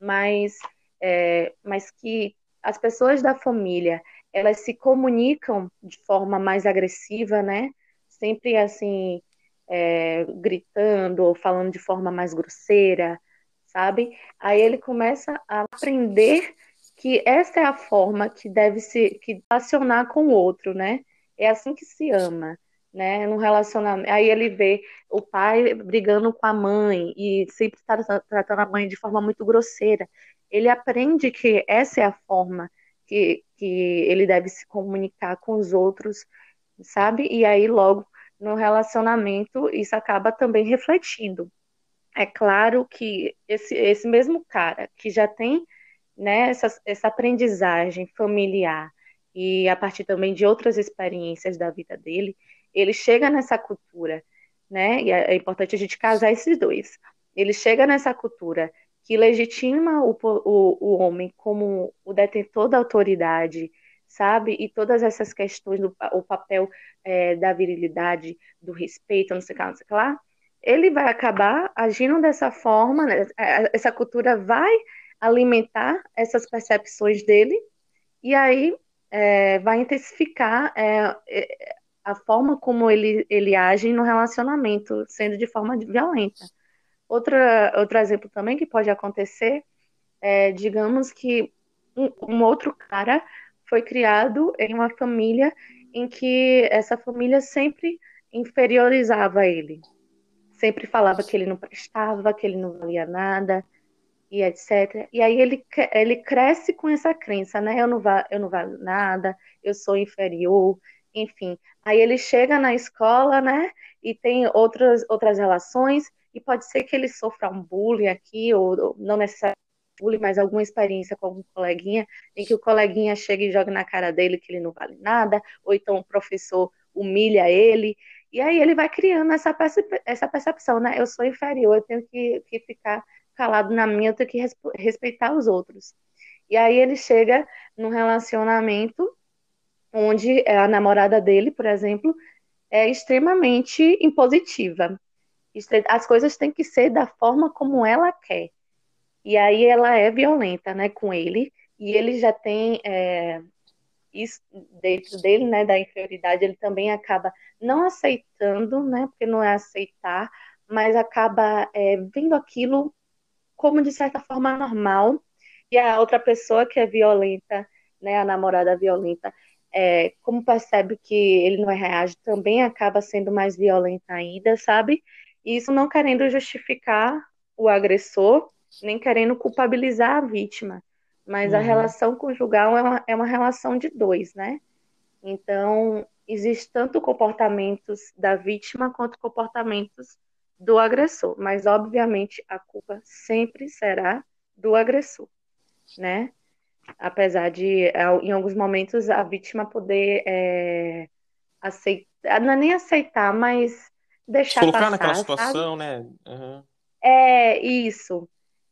S2: mas, é, mas que as pessoas da família elas se comunicam de forma mais agressiva, né? Sempre assim é, gritando ou falando de forma mais grosseira, sabe? Aí ele começa a aprender que essa é a forma que deve se que acionar com o outro, né? É assim que se ama, né? No relacionamento. Aí ele vê o pai brigando com a mãe e sempre está tratando a mãe de forma muito grosseira. Ele aprende que essa é a forma que, que ele deve se comunicar com os outros, sabe? E aí logo no relacionamento isso acaba também refletindo. É claro que esse, esse mesmo cara que já tem né, essa, essa aprendizagem familiar e a partir também de outras experiências da vida dele, ele chega nessa cultura, né? E é, é importante a gente casar esses dois. Ele chega nessa cultura que legitima o, o, o homem como o detentor da autoridade, sabe? E todas essas questões do o papel é, da virilidade, do respeito, não sei o que, não sei o que lá, ele vai acabar agindo dessa forma, né? É, essa cultura vai alimentar essas percepções dele, e aí é, vai intensificar é, é, a forma como ele, ele age no relacionamento, sendo de forma violenta. Outra, outro exemplo também que pode acontecer é, digamos que um, um outro cara foi criado em uma família em que essa família sempre inferiorizava ele. Sempre falava que ele não prestava, que ele não valia nada, e etc. E aí ele, ele cresce com essa crença, né? Eu não, va, eu não valho nada, eu sou inferior, enfim. Aí ele chega na escola, né? E tem outras, outras relações, e pode ser que ele sofra um bullying aqui, ou, ou não necessariamente bullying, mas alguma experiência com algum coleguinha, em que o coleguinha chega e joga na cara dele que ele não vale nada, ou então o professor humilha ele, e aí ele vai criando essa, essa percepção, né? Eu sou inferior, eu tenho que, que ficar calado na minha, eu tenho que respeitar os outros. E aí ele chega num relacionamento onde a namorada dele, por exemplo, é extremamente impositiva. As coisas têm que ser da forma como ela quer. E aí ela é violenta, né, com ele. E ele já tem é, isso dentro dele, né, da inferioridade. Ele também acaba não aceitando, né, porque não é aceitar, mas acaba é, vendo aquilo como de certa forma normal, e a outra pessoa que é violenta, né, a namorada violenta, é, como percebe que ele não reage, também acaba sendo mais violenta ainda, sabe? E isso não querendo justificar o agressor, nem querendo culpabilizar a vítima, mas uhum. a relação conjugal é uma, é uma relação de dois, né? Então, existe tanto comportamentos da vítima quanto comportamentos do agressor, mas obviamente a culpa sempre será do agressor, né? Apesar de, é, em alguns momentos, a vítima poder é, aceitar, não é nem aceitar, mas deixar
S1: colocar
S2: passar,
S1: naquela situação, sabe? né? Uhum.
S2: É isso.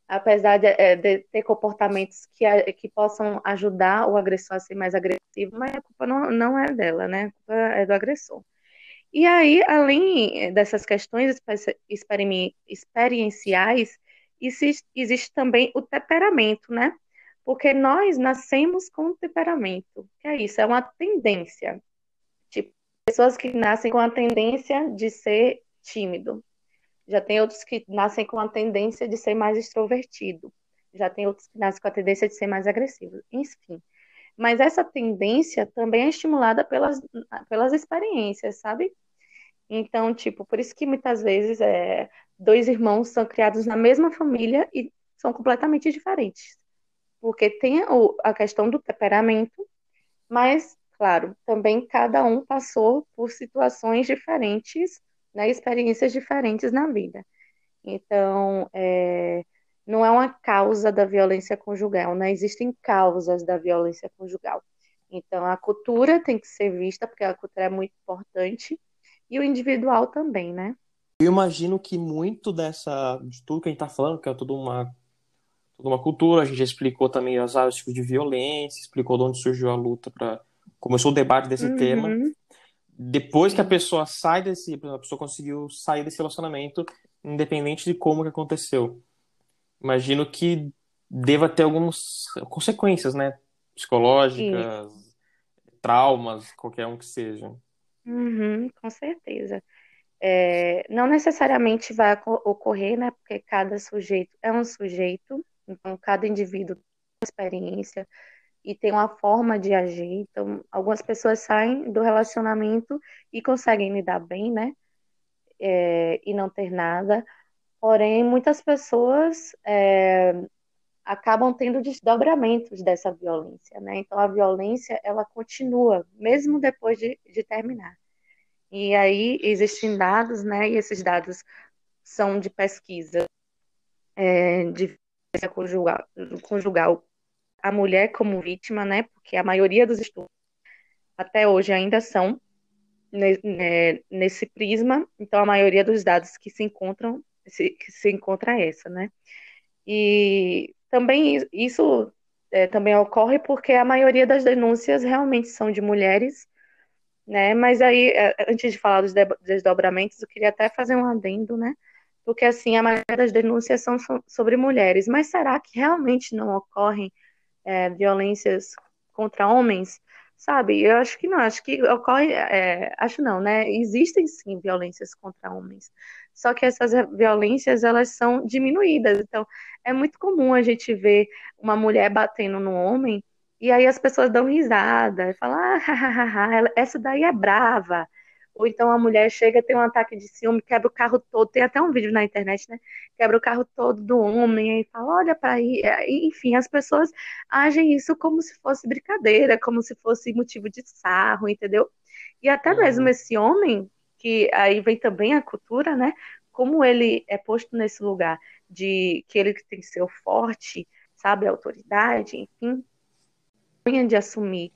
S2: Apesar de, é, de, ter comportamentos que, que possam ajudar o agressor a ser mais agressivo, mas a culpa não, não é dela, né? A culpa é do agressor. E aí, além eh, dessas questões experienciais, existe, existe também o temperamento, né? Porque nós nascemos com temperamento, que é isso, é uma tendência. Tipo, pessoas que nascem com a tendência de ser tímido. Já tem outros que nascem com a tendência de ser mais extrovertido. Já tem outros que nascem com a tendência de ser mais agressivo. Enfim. Mas essa tendência também é estimulada pelas, pelas experiências, sabe? Então, tipo, por isso que muitas vezes é, dois irmãos são criados na mesma família e são completamente diferentes. Porque tem a questão do temperamento, mas, claro, também cada um passou por situações diferentes, né, experiências diferentes na vida. Então, é, não é uma causa da violência conjugal, não né? existem causas da violência conjugal. Então, a cultura tem que ser vista, porque a cultura é muito importante, e o individual também, né?
S1: Eu imagino que muito dessa, de tudo que a gente está falando, que é toda uma, toda uma cultura, a gente já explicou também os tipos de violência, explicou de onde surgiu a luta para começou o debate desse uhum. tema. Depois que a pessoa sai desse, a pessoa conseguiu sair desse relacionamento, independente de como que aconteceu imagino que deva ter algumas consequências, né? Psicológicas, Sim. traumas, qualquer um que seja.
S2: Uhum, com certeza. É, não necessariamente vai ocorrer, né? Porque cada sujeito é um sujeito, então cada indivíduo tem uma experiência e tem uma forma de agir. Então, algumas pessoas saem do relacionamento e conseguem lidar bem, né? É, e não ter nada. Porém, muitas pessoas é, acabam tendo desdobramentos dessa violência, né? Então, a violência, ela continua, mesmo depois de, de terminar. E aí, existem dados, né? E esses dados são de pesquisa é, de violência conjugal, conjugal. A mulher como vítima, né? Porque a maioria dos estudos até hoje ainda são né, nesse prisma. Então, a maioria dos dados que se encontram que se encontra essa, né? E também isso é, também ocorre porque a maioria das denúncias realmente são de mulheres, né? Mas aí, é, antes de falar dos desdobramentos, eu queria até fazer um adendo, né? Porque assim, a maioria das denúncias são sobre mulheres, mas será que realmente não ocorrem é, violências contra homens? Sabe, eu acho que não, acho que ocorre, é, acho não, né? Existem sim violências contra homens, só que essas violências elas são diminuídas. Então, é muito comum a gente ver uma mulher batendo no homem e aí as pessoas dão risada e falam, ah, essa daí é brava, Ou então a mulher chega, tem um ataque de ciúme, quebra o carro todo. Tem até um vídeo na internet, né? Quebra o carro todo do homem, aí fala, olha para aí. É, enfim, as pessoas agem isso como se fosse brincadeira, como se fosse motivo de sarro, entendeu? E até uhum. mesmo esse homem, que aí vem também a cultura, né? Como ele é posto nesse lugar de que ele tem que ser o forte, sabe, a autoridade, enfim, de assumir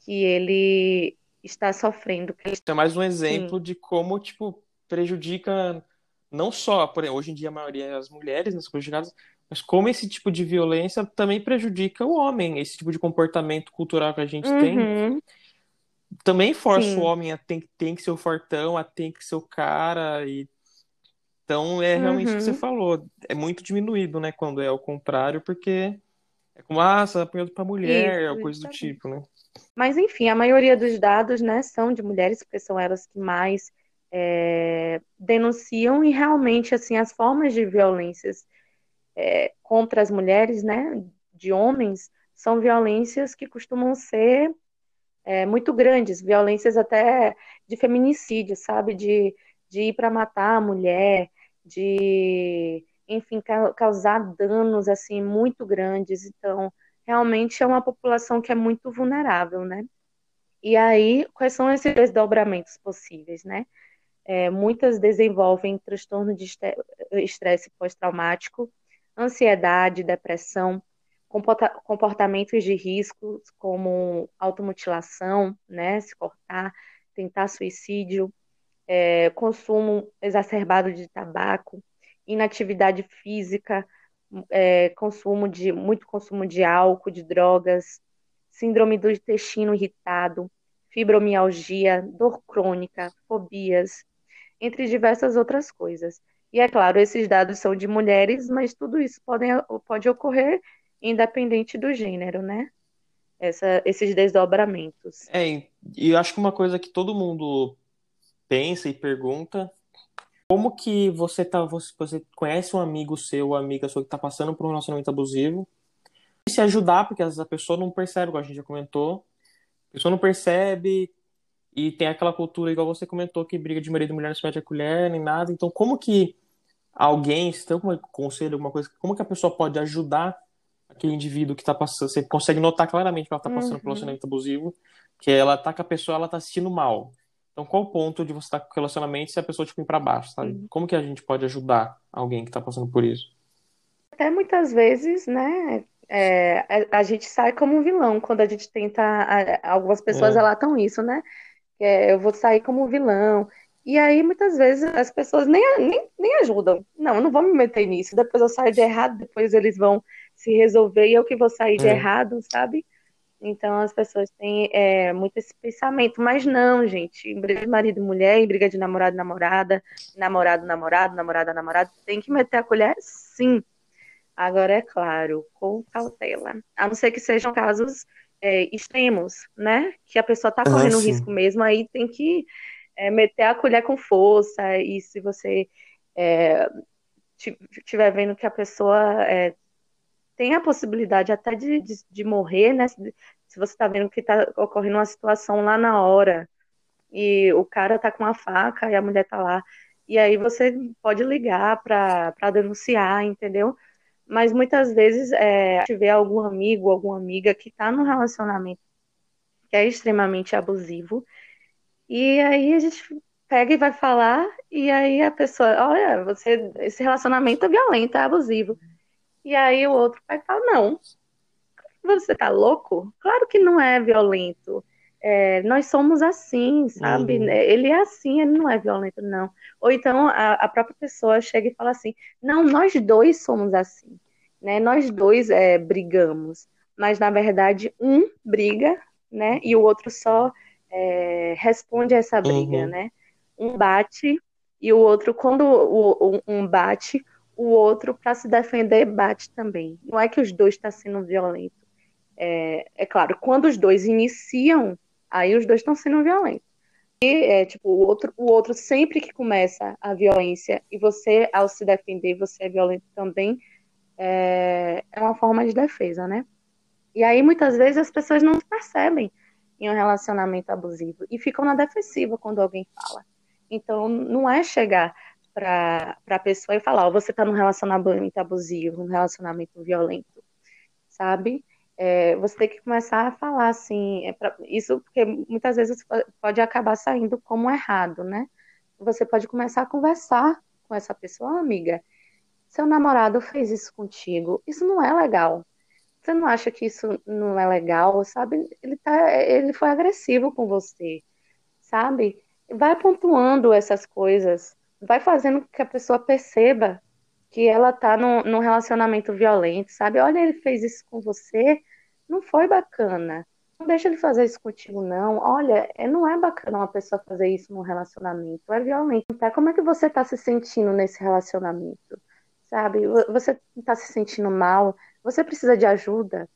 S2: que ele está sofrendo.
S1: É mais um exemplo Sim. de como, tipo, prejudica não só, por hoje em dia a maioria é as mulheres nas conjugadas, mas como esse tipo de violência também prejudica o homem, esse tipo de comportamento cultural que a gente uhum. tem. Também força Sim. o homem a tem, tem que ser o fortão, a tem que ser o cara. E... Então é realmente uhum. o que você uhum. falou. É muito diminuído, né? Quando é o contrário, porque é como, ah, você tá apanhando pra mulher, Isso, coisa do tipo, né?
S2: Mas, enfim, a maioria dos dados né, são de mulheres, porque são elas que mais é, denunciam e realmente, assim, as formas de violências é, contra as mulheres, né, de homens, são violências que costumam ser é, muito grandes, violências até de feminicídio, sabe? De, de ir para matar a mulher, de, enfim, causar danos, assim, muito grandes. Então, realmente é uma população que é muito vulnerável, né? E aí, quais são esses desdobramentos possíveis, né? É, muitas desenvolvem transtorno de estresse pós-traumático, ansiedade, depressão, comportamentos de risco, como automutilação, né, se cortar, tentar suicídio, é, consumo exacerbado de tabaco, inatividade física, é, consumo de muito consumo de álcool, de drogas, síndrome do intestino irritado, fibromialgia, dor crônica, fobias, entre diversas outras coisas. E é claro, esses dados são de mulheres, mas tudo isso pode, pode ocorrer independente do gênero, né? Essa, esses desdobramentos.
S1: É, e eu acho que uma coisa que todo mundo pensa e pergunta como que você tá, você, você conhece um amigo seu, amiga sua que tá passando por um relacionamento abusivo, e se ajudar, porque às vezes a pessoa não percebe, igual a gente já comentou, a pessoa não percebe, e tem aquela cultura, igual você comentou, que briga de marido e mulher não se mete a colher, nem nada, então como que alguém, se tem algum conselho, alguma coisa, como que a pessoa pode ajudar aquele indivíduo que tá passando, você consegue notar claramente que ela tá passando uhum. por um relacionamento abusivo, que ela tá com a pessoa, ela tá assistindo mal. Então, qual o ponto de você estar com relacionamento se a pessoa tipo ir para baixo, sabe? Uhum. Como que a gente pode ajudar alguém que está passando por isso?
S2: Até muitas vezes, né? É, a, a, gente sai como um vilão quando a gente tenta. A, algumas pessoas é. relatam isso, né? É, eu vou sair como um vilão. E aí, muitas vezes, as pessoas nem, nem, nem ajudam. Não, eu não vou me meter nisso. Depois eu saio de errado, depois eles vão se resolver e eu que vou sair de é. errado, sabe? Então as pessoas têm é, muito esse pensamento, mas não, gente. Em briga de marido e mulher, em briga de namorado namorada, namorado namorado, namorada namorado, tem que meter a colher, sim. Agora é claro, com cautela. A não ser que sejam casos é, extremos, né? Que a pessoa está correndo ah, risco mesmo, aí tem que é, meter a colher com força. E se você estiver é, vendo que a pessoa é, tem a possibilidade até de, de, de morrer, né? Se, se você está vendo que está ocorrendo uma situação lá na hora e o cara tá com uma faca e a mulher tá lá, e aí você pode ligar para denunciar, entendeu? Mas muitas vezes é, tiver algum amigo, alguma amiga que está num relacionamento que é extremamente abusivo, e aí a gente pega e vai falar, e aí a pessoa, olha, você, esse relacionamento é violento, é abusivo. E aí o outro pai fala, não, você tá louco? Claro que não é violento. É, nós somos assim, sabe? Uhum. Ele é assim, ele não é violento, não. Ou então a, a, própria pessoa chega e fala assim: não, nós dois somos assim, né? Nós dois é, brigamos, mas na verdade um briga, né? E o outro só é, responde a essa briga, uhum. né? Um bate e o outro, quando o, o, um bate, o outro, para se defender, bate também. Não é que os dois estão tá sendo violentos. É, é, claro, quando os dois iniciam, aí os dois estão sendo violentos. E, é, tipo, o outro, o outro, sempre que começa a violência e você, ao se defender, você é violento também, é, é uma forma de defesa, né? E aí, muitas vezes, as pessoas não percebem. em um relacionamento abusivo e ficam na defensiva quando alguém fala. Então, não é chegar para a pessoa e falar, você está num relacionamento abusivo, num relacionamento violento, sabe? É, você tem que começar a falar assim, é pra, isso porque muitas vezes pode acabar saindo como errado, né? Você pode começar a conversar com essa pessoa, oh, amiga, seu namorado fez isso contigo, isso não é legal. Você não acha que isso não é legal, sabe? Ele, tá, ele foi agressivo com você, sabe? Vai pontuando essas coisas, vai fazendo que a pessoa perceba que ela tá num, num relacionamento violento, sabe? Olha, ele fez isso com você, não foi bacana. Não deixa ele fazer isso contigo, não. Olha, é, não é bacana uma pessoa fazer isso num relacionamento, é violento. Tá? Como é que você tá se sentindo nesse relacionamento? Sabe? Você tá se sentindo mal? Você precisa de ajuda?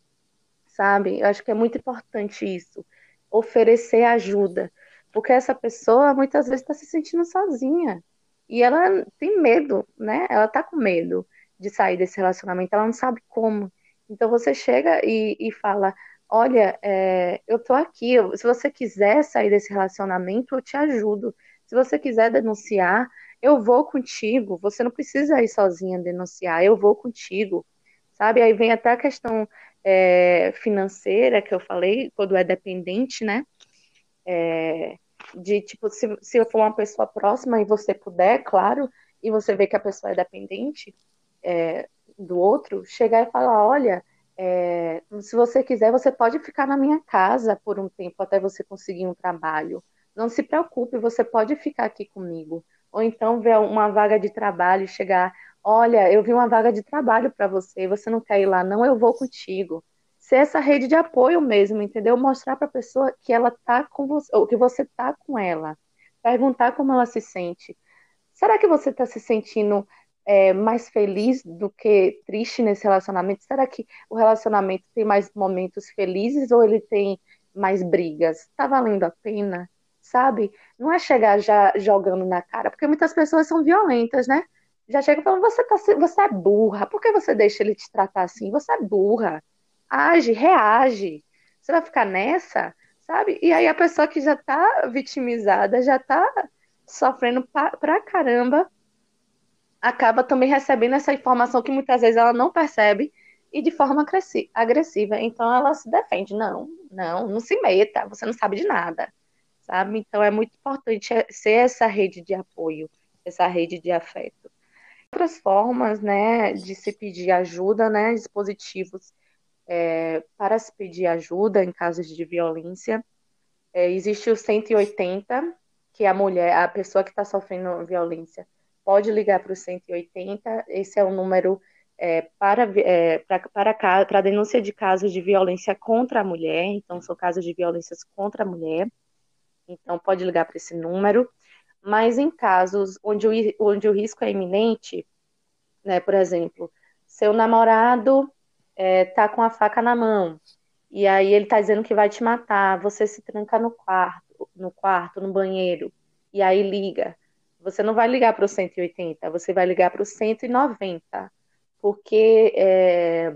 S2: Sabe? Eu acho que é muito importante isso. Oferecer ajuda. Porque essa pessoa muitas vezes está se sentindo sozinha. E ela tem medo, né? Ela tá com medo de sair desse relacionamento, ela não sabe como. Então você chega e, e fala: Olha, é, eu tô aqui, se você quiser sair desse relacionamento, eu te ajudo. Se você quiser denunciar, eu vou contigo. Você não precisa ir sozinha denunciar, eu vou contigo. Sabe? Aí vem até a questão é, financeira que eu falei, quando é dependente, né? É, de tipo, se, se for uma pessoa próxima e você puder, claro, e você vê que a pessoa é dependente é, do outro, chegar e falar, olha, é, se você quiser, você pode ficar na minha casa por um tempo até você conseguir um trabalho. Não se preocupe, você pode ficar aqui comigo. Ou então ver uma vaga de trabalho e chegar, olha, eu vi uma vaga de trabalho para você, você não quer ir lá? Não, eu vou contigo ser essa rede de apoio mesmo, entendeu? Mostrar para a pessoa que ela tá com você, ou que você tá com ela. Perguntar como ela se sente. Será que você está se sentindo é, mais feliz do que triste nesse relacionamento? Será que o relacionamento tem mais momentos felizes ou ele tem mais brigas? Tá valendo a pena? Sabe? Não é chegar já jogando na cara, porque muitas pessoas são violentas, né? Já chega falando, você, tá, você é burra, por que você deixa ele te tratar assim? Você é burra age, reage. Você vai ficar nessa, sabe? E aí a pessoa que já tá vitimizada, já tá sofrendo pra, pra caramba, acaba também recebendo essa informação que muitas vezes ela não percebe e de forma agressiva. Então ela se defende. Não, não, não se meta, você não sabe de nada, sabe? Então é muito importante ser essa rede de apoio, essa rede de afeto. Outras formas, né, de se pedir ajuda, né, dispositivos é, para se pedir ajuda em casos de violência. É, existe o 180, que a mulher, a pessoa que está sofrendo violência, pode ligar para o 180. Esse é o número é, para, é, para, para, para denúncia de casos de violência contra a mulher. Então, são casos de violências contra a mulher. Então, pode ligar para esse número. Mas em casos onde o, onde o risco é iminente, né, por exemplo, seu namorado é, tá com a faca na mão, e aí ele tá dizendo que vai te matar, você se tranca no quarto, no quarto, no banheiro, e aí liga. Você não vai ligar para o 180, você vai ligar para o 190, porque é,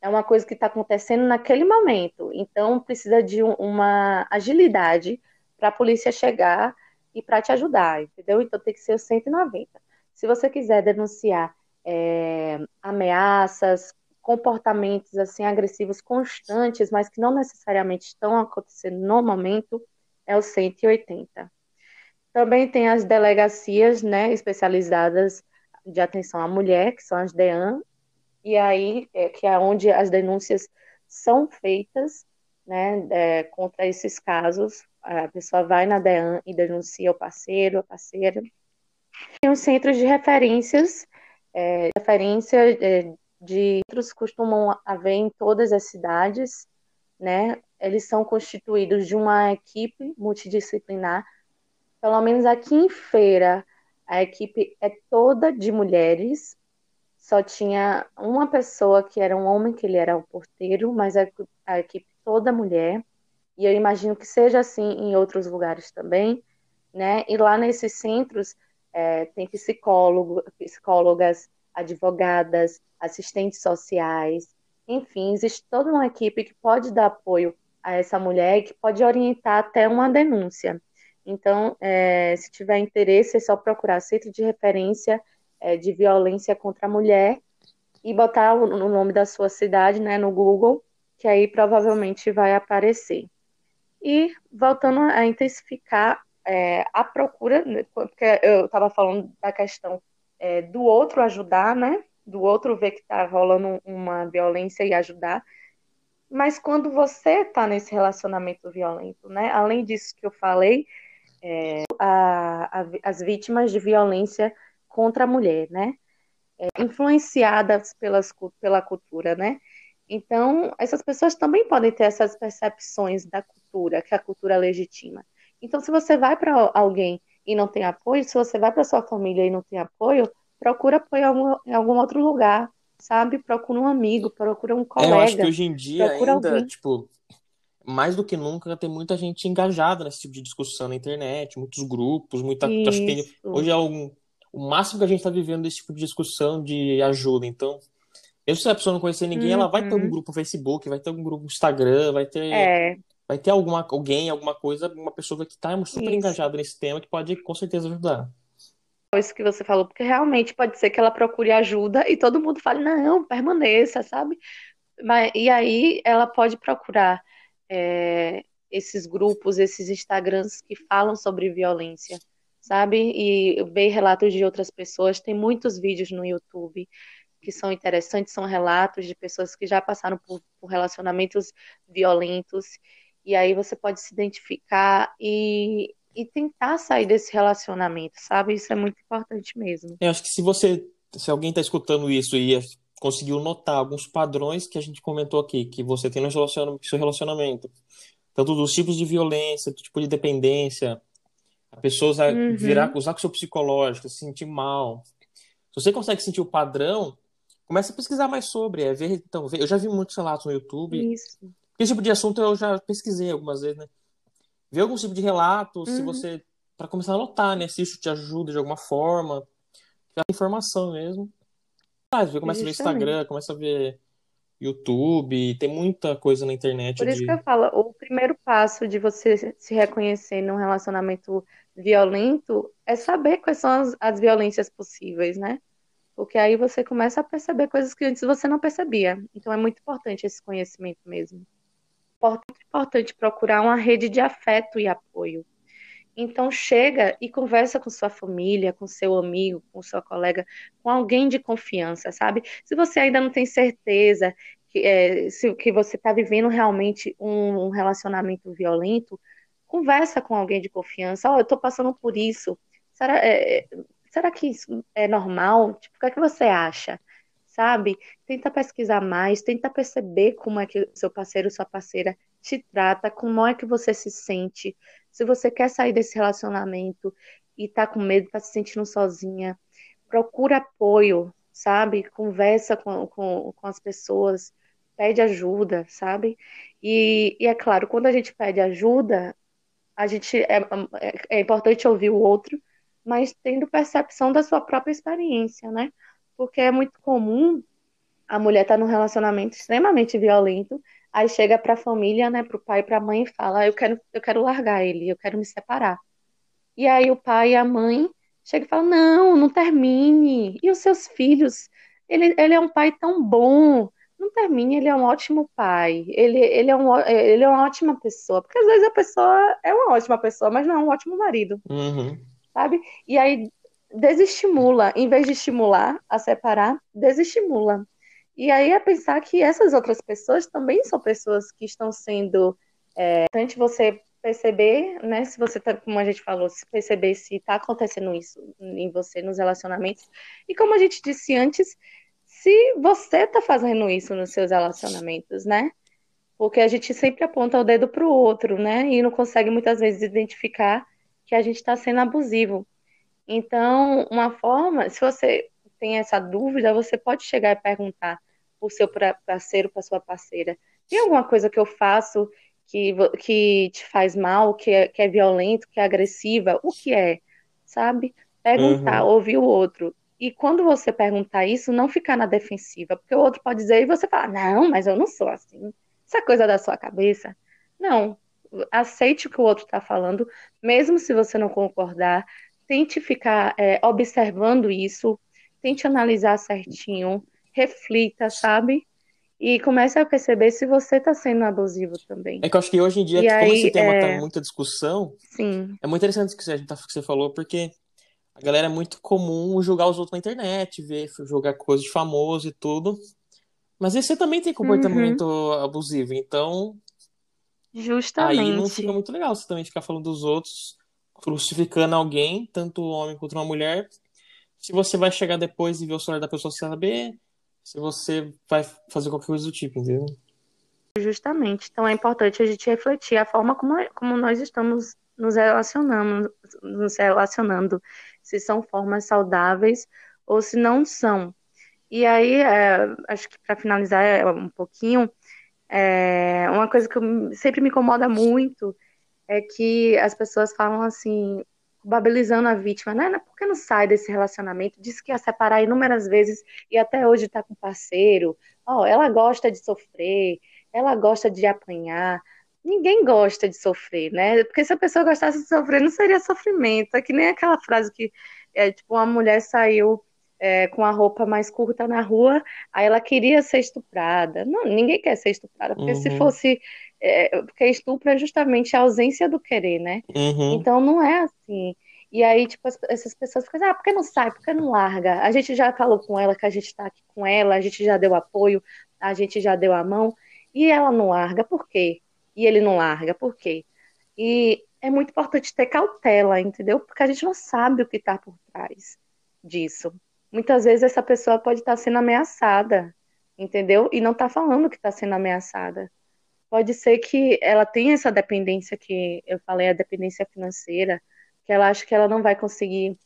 S2: é uma coisa que está acontecendo naquele momento. Então precisa de um, uma agilidade para a polícia chegar e para te ajudar, entendeu? Então tem que ser o 190. Se você quiser denunciar é, ameaças, comportamentos assim agressivos constantes, mas que não necessariamente estão acontecendo no momento, é o 180. Também tem as delegacias, né, especializadas de atenção à mulher, que são as DEAN, e aí é, que é onde as denúncias são feitas, né, é, contra esses casos. A pessoa vai na DEAN e denuncia o parceiro, a parceira. Tem os centros de referências, é, referência é, de centros costumam haver em todas as cidades, né? Eles são constituídos de uma equipe multidisciplinar. Pelo menos aqui em Feira, a equipe é toda de mulheres. Só tinha uma pessoa que era um homem, que ele era o porteiro, mas a, a equipe toda mulher. E eu imagino que seja assim em outros lugares também, né? E lá nesses centros é, tem psicólogo, psicólogas, advogadas, assistentes sociais, enfim, existe toda uma equipe que pode dar apoio a essa mulher que pode orientar até uma denúncia. Então, é, se tiver interesse, é só procurar Centro de Referência é, de Violência contra a Mulher e botar o, o nome da sua cidade né, no Google, que aí provavelmente vai aparecer. E voltando a intensificar é, a procura, né, porque eu estava falando da questão é, do outro ajudar, né? Do outro ver que está rolando uma violência e ajudar. Mas quando você está nesse relacionamento violento, né? Além disso que eu falei, é, a, a, as vítimas de violência contra a mulher, né? É, influenciadas pelas, pela cultura, né? Então, essas pessoas também podem ter essas percepções da cultura, que a cultura legitima. Então, se você vai para alguém e não tem apoio, se você vai para sua família e não tem apoio, procura apoio em algum, em algum outro lugar, sabe? Procura um amigo, procura um colega. É, eu
S1: acho que hoje em dia ainda, alguém. tipo, mais do que nunca tem muita gente engajada nesse tipo de discussão na internet, muitos grupos, muita. Que hoje é um, o máximo que a gente está vivendo desse tipo de discussão de ajuda. Então, mesmo se a pessoa não conhecer ninguém, uhum. ela vai ter um uhum. grupo no Facebook, vai ter um grupo no Instagram, vai ter. É vai ter alguma, alguém, alguma coisa, uma pessoa que está super Isso. engajada nesse tema que pode com certeza ajudar.
S2: Isso que você falou, porque realmente pode ser que ela procure ajuda e todo mundo fale, não, permaneça, sabe? Mas, e aí ela pode procurar é, esses grupos, esses Instagrams que falam sobre violência, sabe? E ver relatos de outras pessoas. Tem muitos vídeos no YouTube que são interessantes, são relatos de pessoas que já passaram por, por relacionamentos violentos e aí você pode se identificar e, e tentar sair desse relacionamento, sabe? Isso é muito importante mesmo.
S1: Eu acho que se você, se alguém está escutando isso e conseguiu notar alguns padrões que a gente comentou aqui, que você tem no seu relacionamento, tanto dos tipos de violência, do tipo de dependência, a pessoa usar, uhum. virar, usar com o seu psicológico, se sentir mal. Se você consegue sentir o padrão, começa a pesquisar mais sobre, é ver, então, ver, eu já vi muitos relatos no YouTube. Isso. Esse tipo de assunto eu já pesquisei algumas vezes, né? Ver algum tipo de relato, uhum. se você. para começar a notar, né? Se isso te ajuda de alguma forma. informação mesmo. Mas começa a ver Instagram, começa a ver YouTube, tem muita coisa na internet.
S2: Por isso de... que eu falo, o primeiro passo de você se reconhecer num relacionamento violento é saber quais são as, as violências possíveis, né? Porque aí você começa a perceber coisas que antes você não percebia. Então é muito importante esse conhecimento mesmo importante procurar uma rede de afeto e apoio. Então chega e conversa com sua família, com seu amigo, com sua colega, com alguém de confiança, sabe? Se você ainda não tem certeza que, é, se, que você está vivendo realmente um, um, relacionamento violento, conversa com alguém de confiança. Oh, eu estou passando por isso. Será, é, será que isso é normal? Tipo, o que é que você acha? Sabe? Tenta pesquisar mais, tenta perceber como é que seu parceiro, sua parceira te trata, como é que você se sente. Se você quer sair desse relacionamento e tá com medo, tá se sentindo sozinha, procura apoio, sabe? Conversa com, com, com as pessoas, pede ajuda, sabe? E, e, é claro, quando a gente pede ajuda, a gente é, é, é importante ouvir o outro, mas tendo percepção da sua própria experiência, né? Porque é muito comum a mulher estar tá num relacionamento extremamente violento, aí chega para a família, né, para o pai para a mãe e fala: eu quero, eu quero largar ele, eu quero me separar. E aí o pai e a mãe chegam e falam: não, não termine. E os seus filhos? Ele, ele é um pai tão bom. Não termine, ele é um ótimo pai. Ele, ele, é um, ele é uma ótima pessoa. Porque às vezes a pessoa é uma ótima pessoa, mas não é um ótimo marido.
S1: Uhum.
S2: Sabe? E aí desestimula, em vez de estimular a separar, desestimula. E aí é pensar que essas outras pessoas também são pessoas que estão sendo. É, importante você perceber, né? Se você tá, como a gente falou, se perceber se está acontecendo isso em você nos relacionamentos. E como a gente disse antes, se você está fazendo isso nos seus relacionamentos, né? Porque a gente sempre aponta o dedo para o outro, né? E não consegue muitas vezes identificar que a gente está sendo abusivo. Então, uma forma, se você tem essa dúvida, você pode chegar e perguntar para o seu parceiro, para sua parceira: tem alguma coisa que eu faço que, que te faz mal, que é, que é violento, que é agressiva? O que é? Sabe? Perguntar, uhum. ouvir o outro. E quando você perguntar isso, não ficar na defensiva, porque o outro pode dizer e você fala: não, mas eu não sou assim. Isso é coisa da sua cabeça. Não, aceite o que o outro está falando, mesmo se você não concordar, tente ficar é, observando isso, tente analisar certinho, reflita, sabe? E comece a perceber se você está sendo abusivo também.
S1: É que eu acho que hoje em dia,
S2: E
S1: como
S2: aí,
S1: esse tema
S2: é-
S1: tá muita discussão,
S2: Sim,
S1: é muito interessante o que você, você falou, porque a galera é muito comum julgar os outros na internet, ver, jogar coisa de famoso e tudo. Mas esse também tem comportamento abusivo, então aí não
S2: justamente.
S1: fica muito legal você também ficar falando dos outros, crucificando alguém, tanto o homem quanto uma mulher. Se você vai chegar depois e ver o celular da pessoa sem saber, se você vai fazer qualquer coisa do tipo, entendeu?
S2: Justamente. Então é importante a gente refletir a forma como, como nós estamos nos relacionando, nos relacionando, se são formas saudáveis ou se não são. E aí, é, acho que para finalizar é, um pouquinho, é, uma coisa que sempre me incomoda muito é que as pessoas falam assim, culpabilizando a vítima, né? Por que não sai desse relacionamento? Disse que ia separar inúmeras vezes e até hoje tá com parceiro. Ó, ela gosta de sofrer, ela gosta de apanhar. Ninguém gosta de sofrer, né? Porque se a pessoa gostasse de sofrer, não seria sofrimento. É que nem aquela frase que é tipo uma mulher saiu é, com a roupa mais curta na rua, aí ela queria ser estuprada. Não, ninguém quer ser estuprada, porque se
S1: Uhum.
S2: fosse. É, porque estupro é justamente a ausência do querer, né?
S1: Uhum.
S2: Então não é assim. E aí, tipo, as- essas pessoas ficam, ah, por que não sai? Por que não larga? A gente já falou com ela que a gente tá aqui com ela, a gente já deu apoio, a gente já deu a mão, e ela não larga, por quê? E ele não larga, por quê? E é muito importante ter cautela, entendeu? Porque a gente não sabe o que tá por trás disso. Muitas vezes essa pessoa pode estar sendo ameaçada, entendeu? E não tá falando que está sendo ameaçada. Pode ser que ela tenha essa dependência que eu falei, a dependência financeira, que ela acha que ela não vai conseguir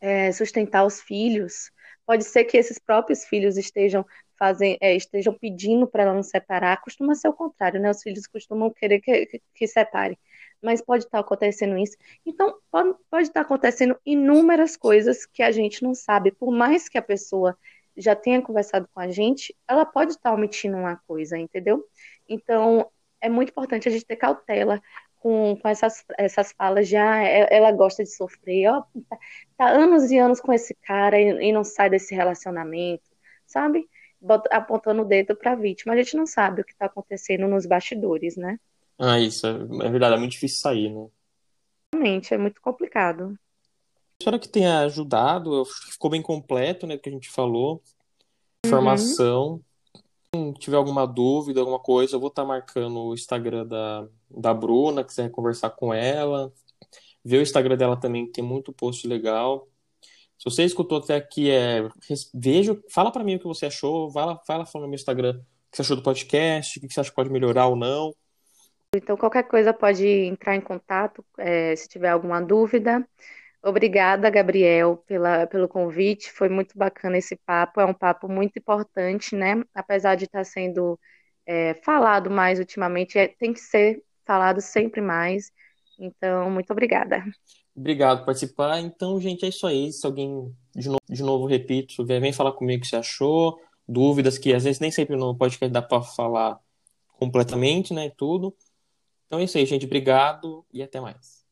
S2: é, sustentar os filhos. Pode ser que esses próprios filhos estejam fazem, é, estejam pedindo para ela não separar. Costuma ser o contrário, né? Os filhos costumam querer que, que, que separe. Mas pode estar acontecendo isso. Então, pode, pode estar acontecendo inúmeras coisas que a gente não sabe. Por mais que a pessoa já tenha conversado com a gente, ela pode estar omitindo uma coisa, entendeu? Então, é muito importante a gente ter cautela com, com essas, essas falas de ah, ela gosta de sofrer, ó, tá, tá anos e anos com esse cara e, e não sai desse relacionamento, sabe? Bota, apontando o dedo para a vítima. A gente não sabe o que está acontecendo nos bastidores, né?
S1: Ah, isso, é, é verdade, é muito difícil sair, né?
S2: Realmente, é muito complicado.
S1: Espero que tenha ajudado, ficou bem completo, né, do que a gente falou.
S2: Uhum.
S1: Se tiver alguma dúvida, alguma coisa, eu vou estar marcando o Instagram da, da Bruna, quiser conversar com ela. Ver o Instagram dela também, que tem muito post legal. Se você escutou até aqui, é, veja, fala para mim o que você achou, fala, fala no meu Instagram o que você achou do podcast, o que você acha que pode melhorar ou não.
S2: Então, qualquer coisa pode entrar em contato é, se tiver alguma dúvida. Obrigada, Gabriel, pela, pelo convite. Foi muito bacana esse papo. É um papo muito importante, né? Apesar de estar sendo é, falado mais ultimamente, é, tem que ser falado sempre mais. Então, muito obrigada.
S1: Obrigado por participar. Então, gente, é isso aí. Se alguém, de novo, de novo repito, vem falar comigo o que você achou, dúvidas que às vezes nem sempre no podcast dá para falar completamente, né? Tudo. Então é isso aí, gente. Obrigado e até mais.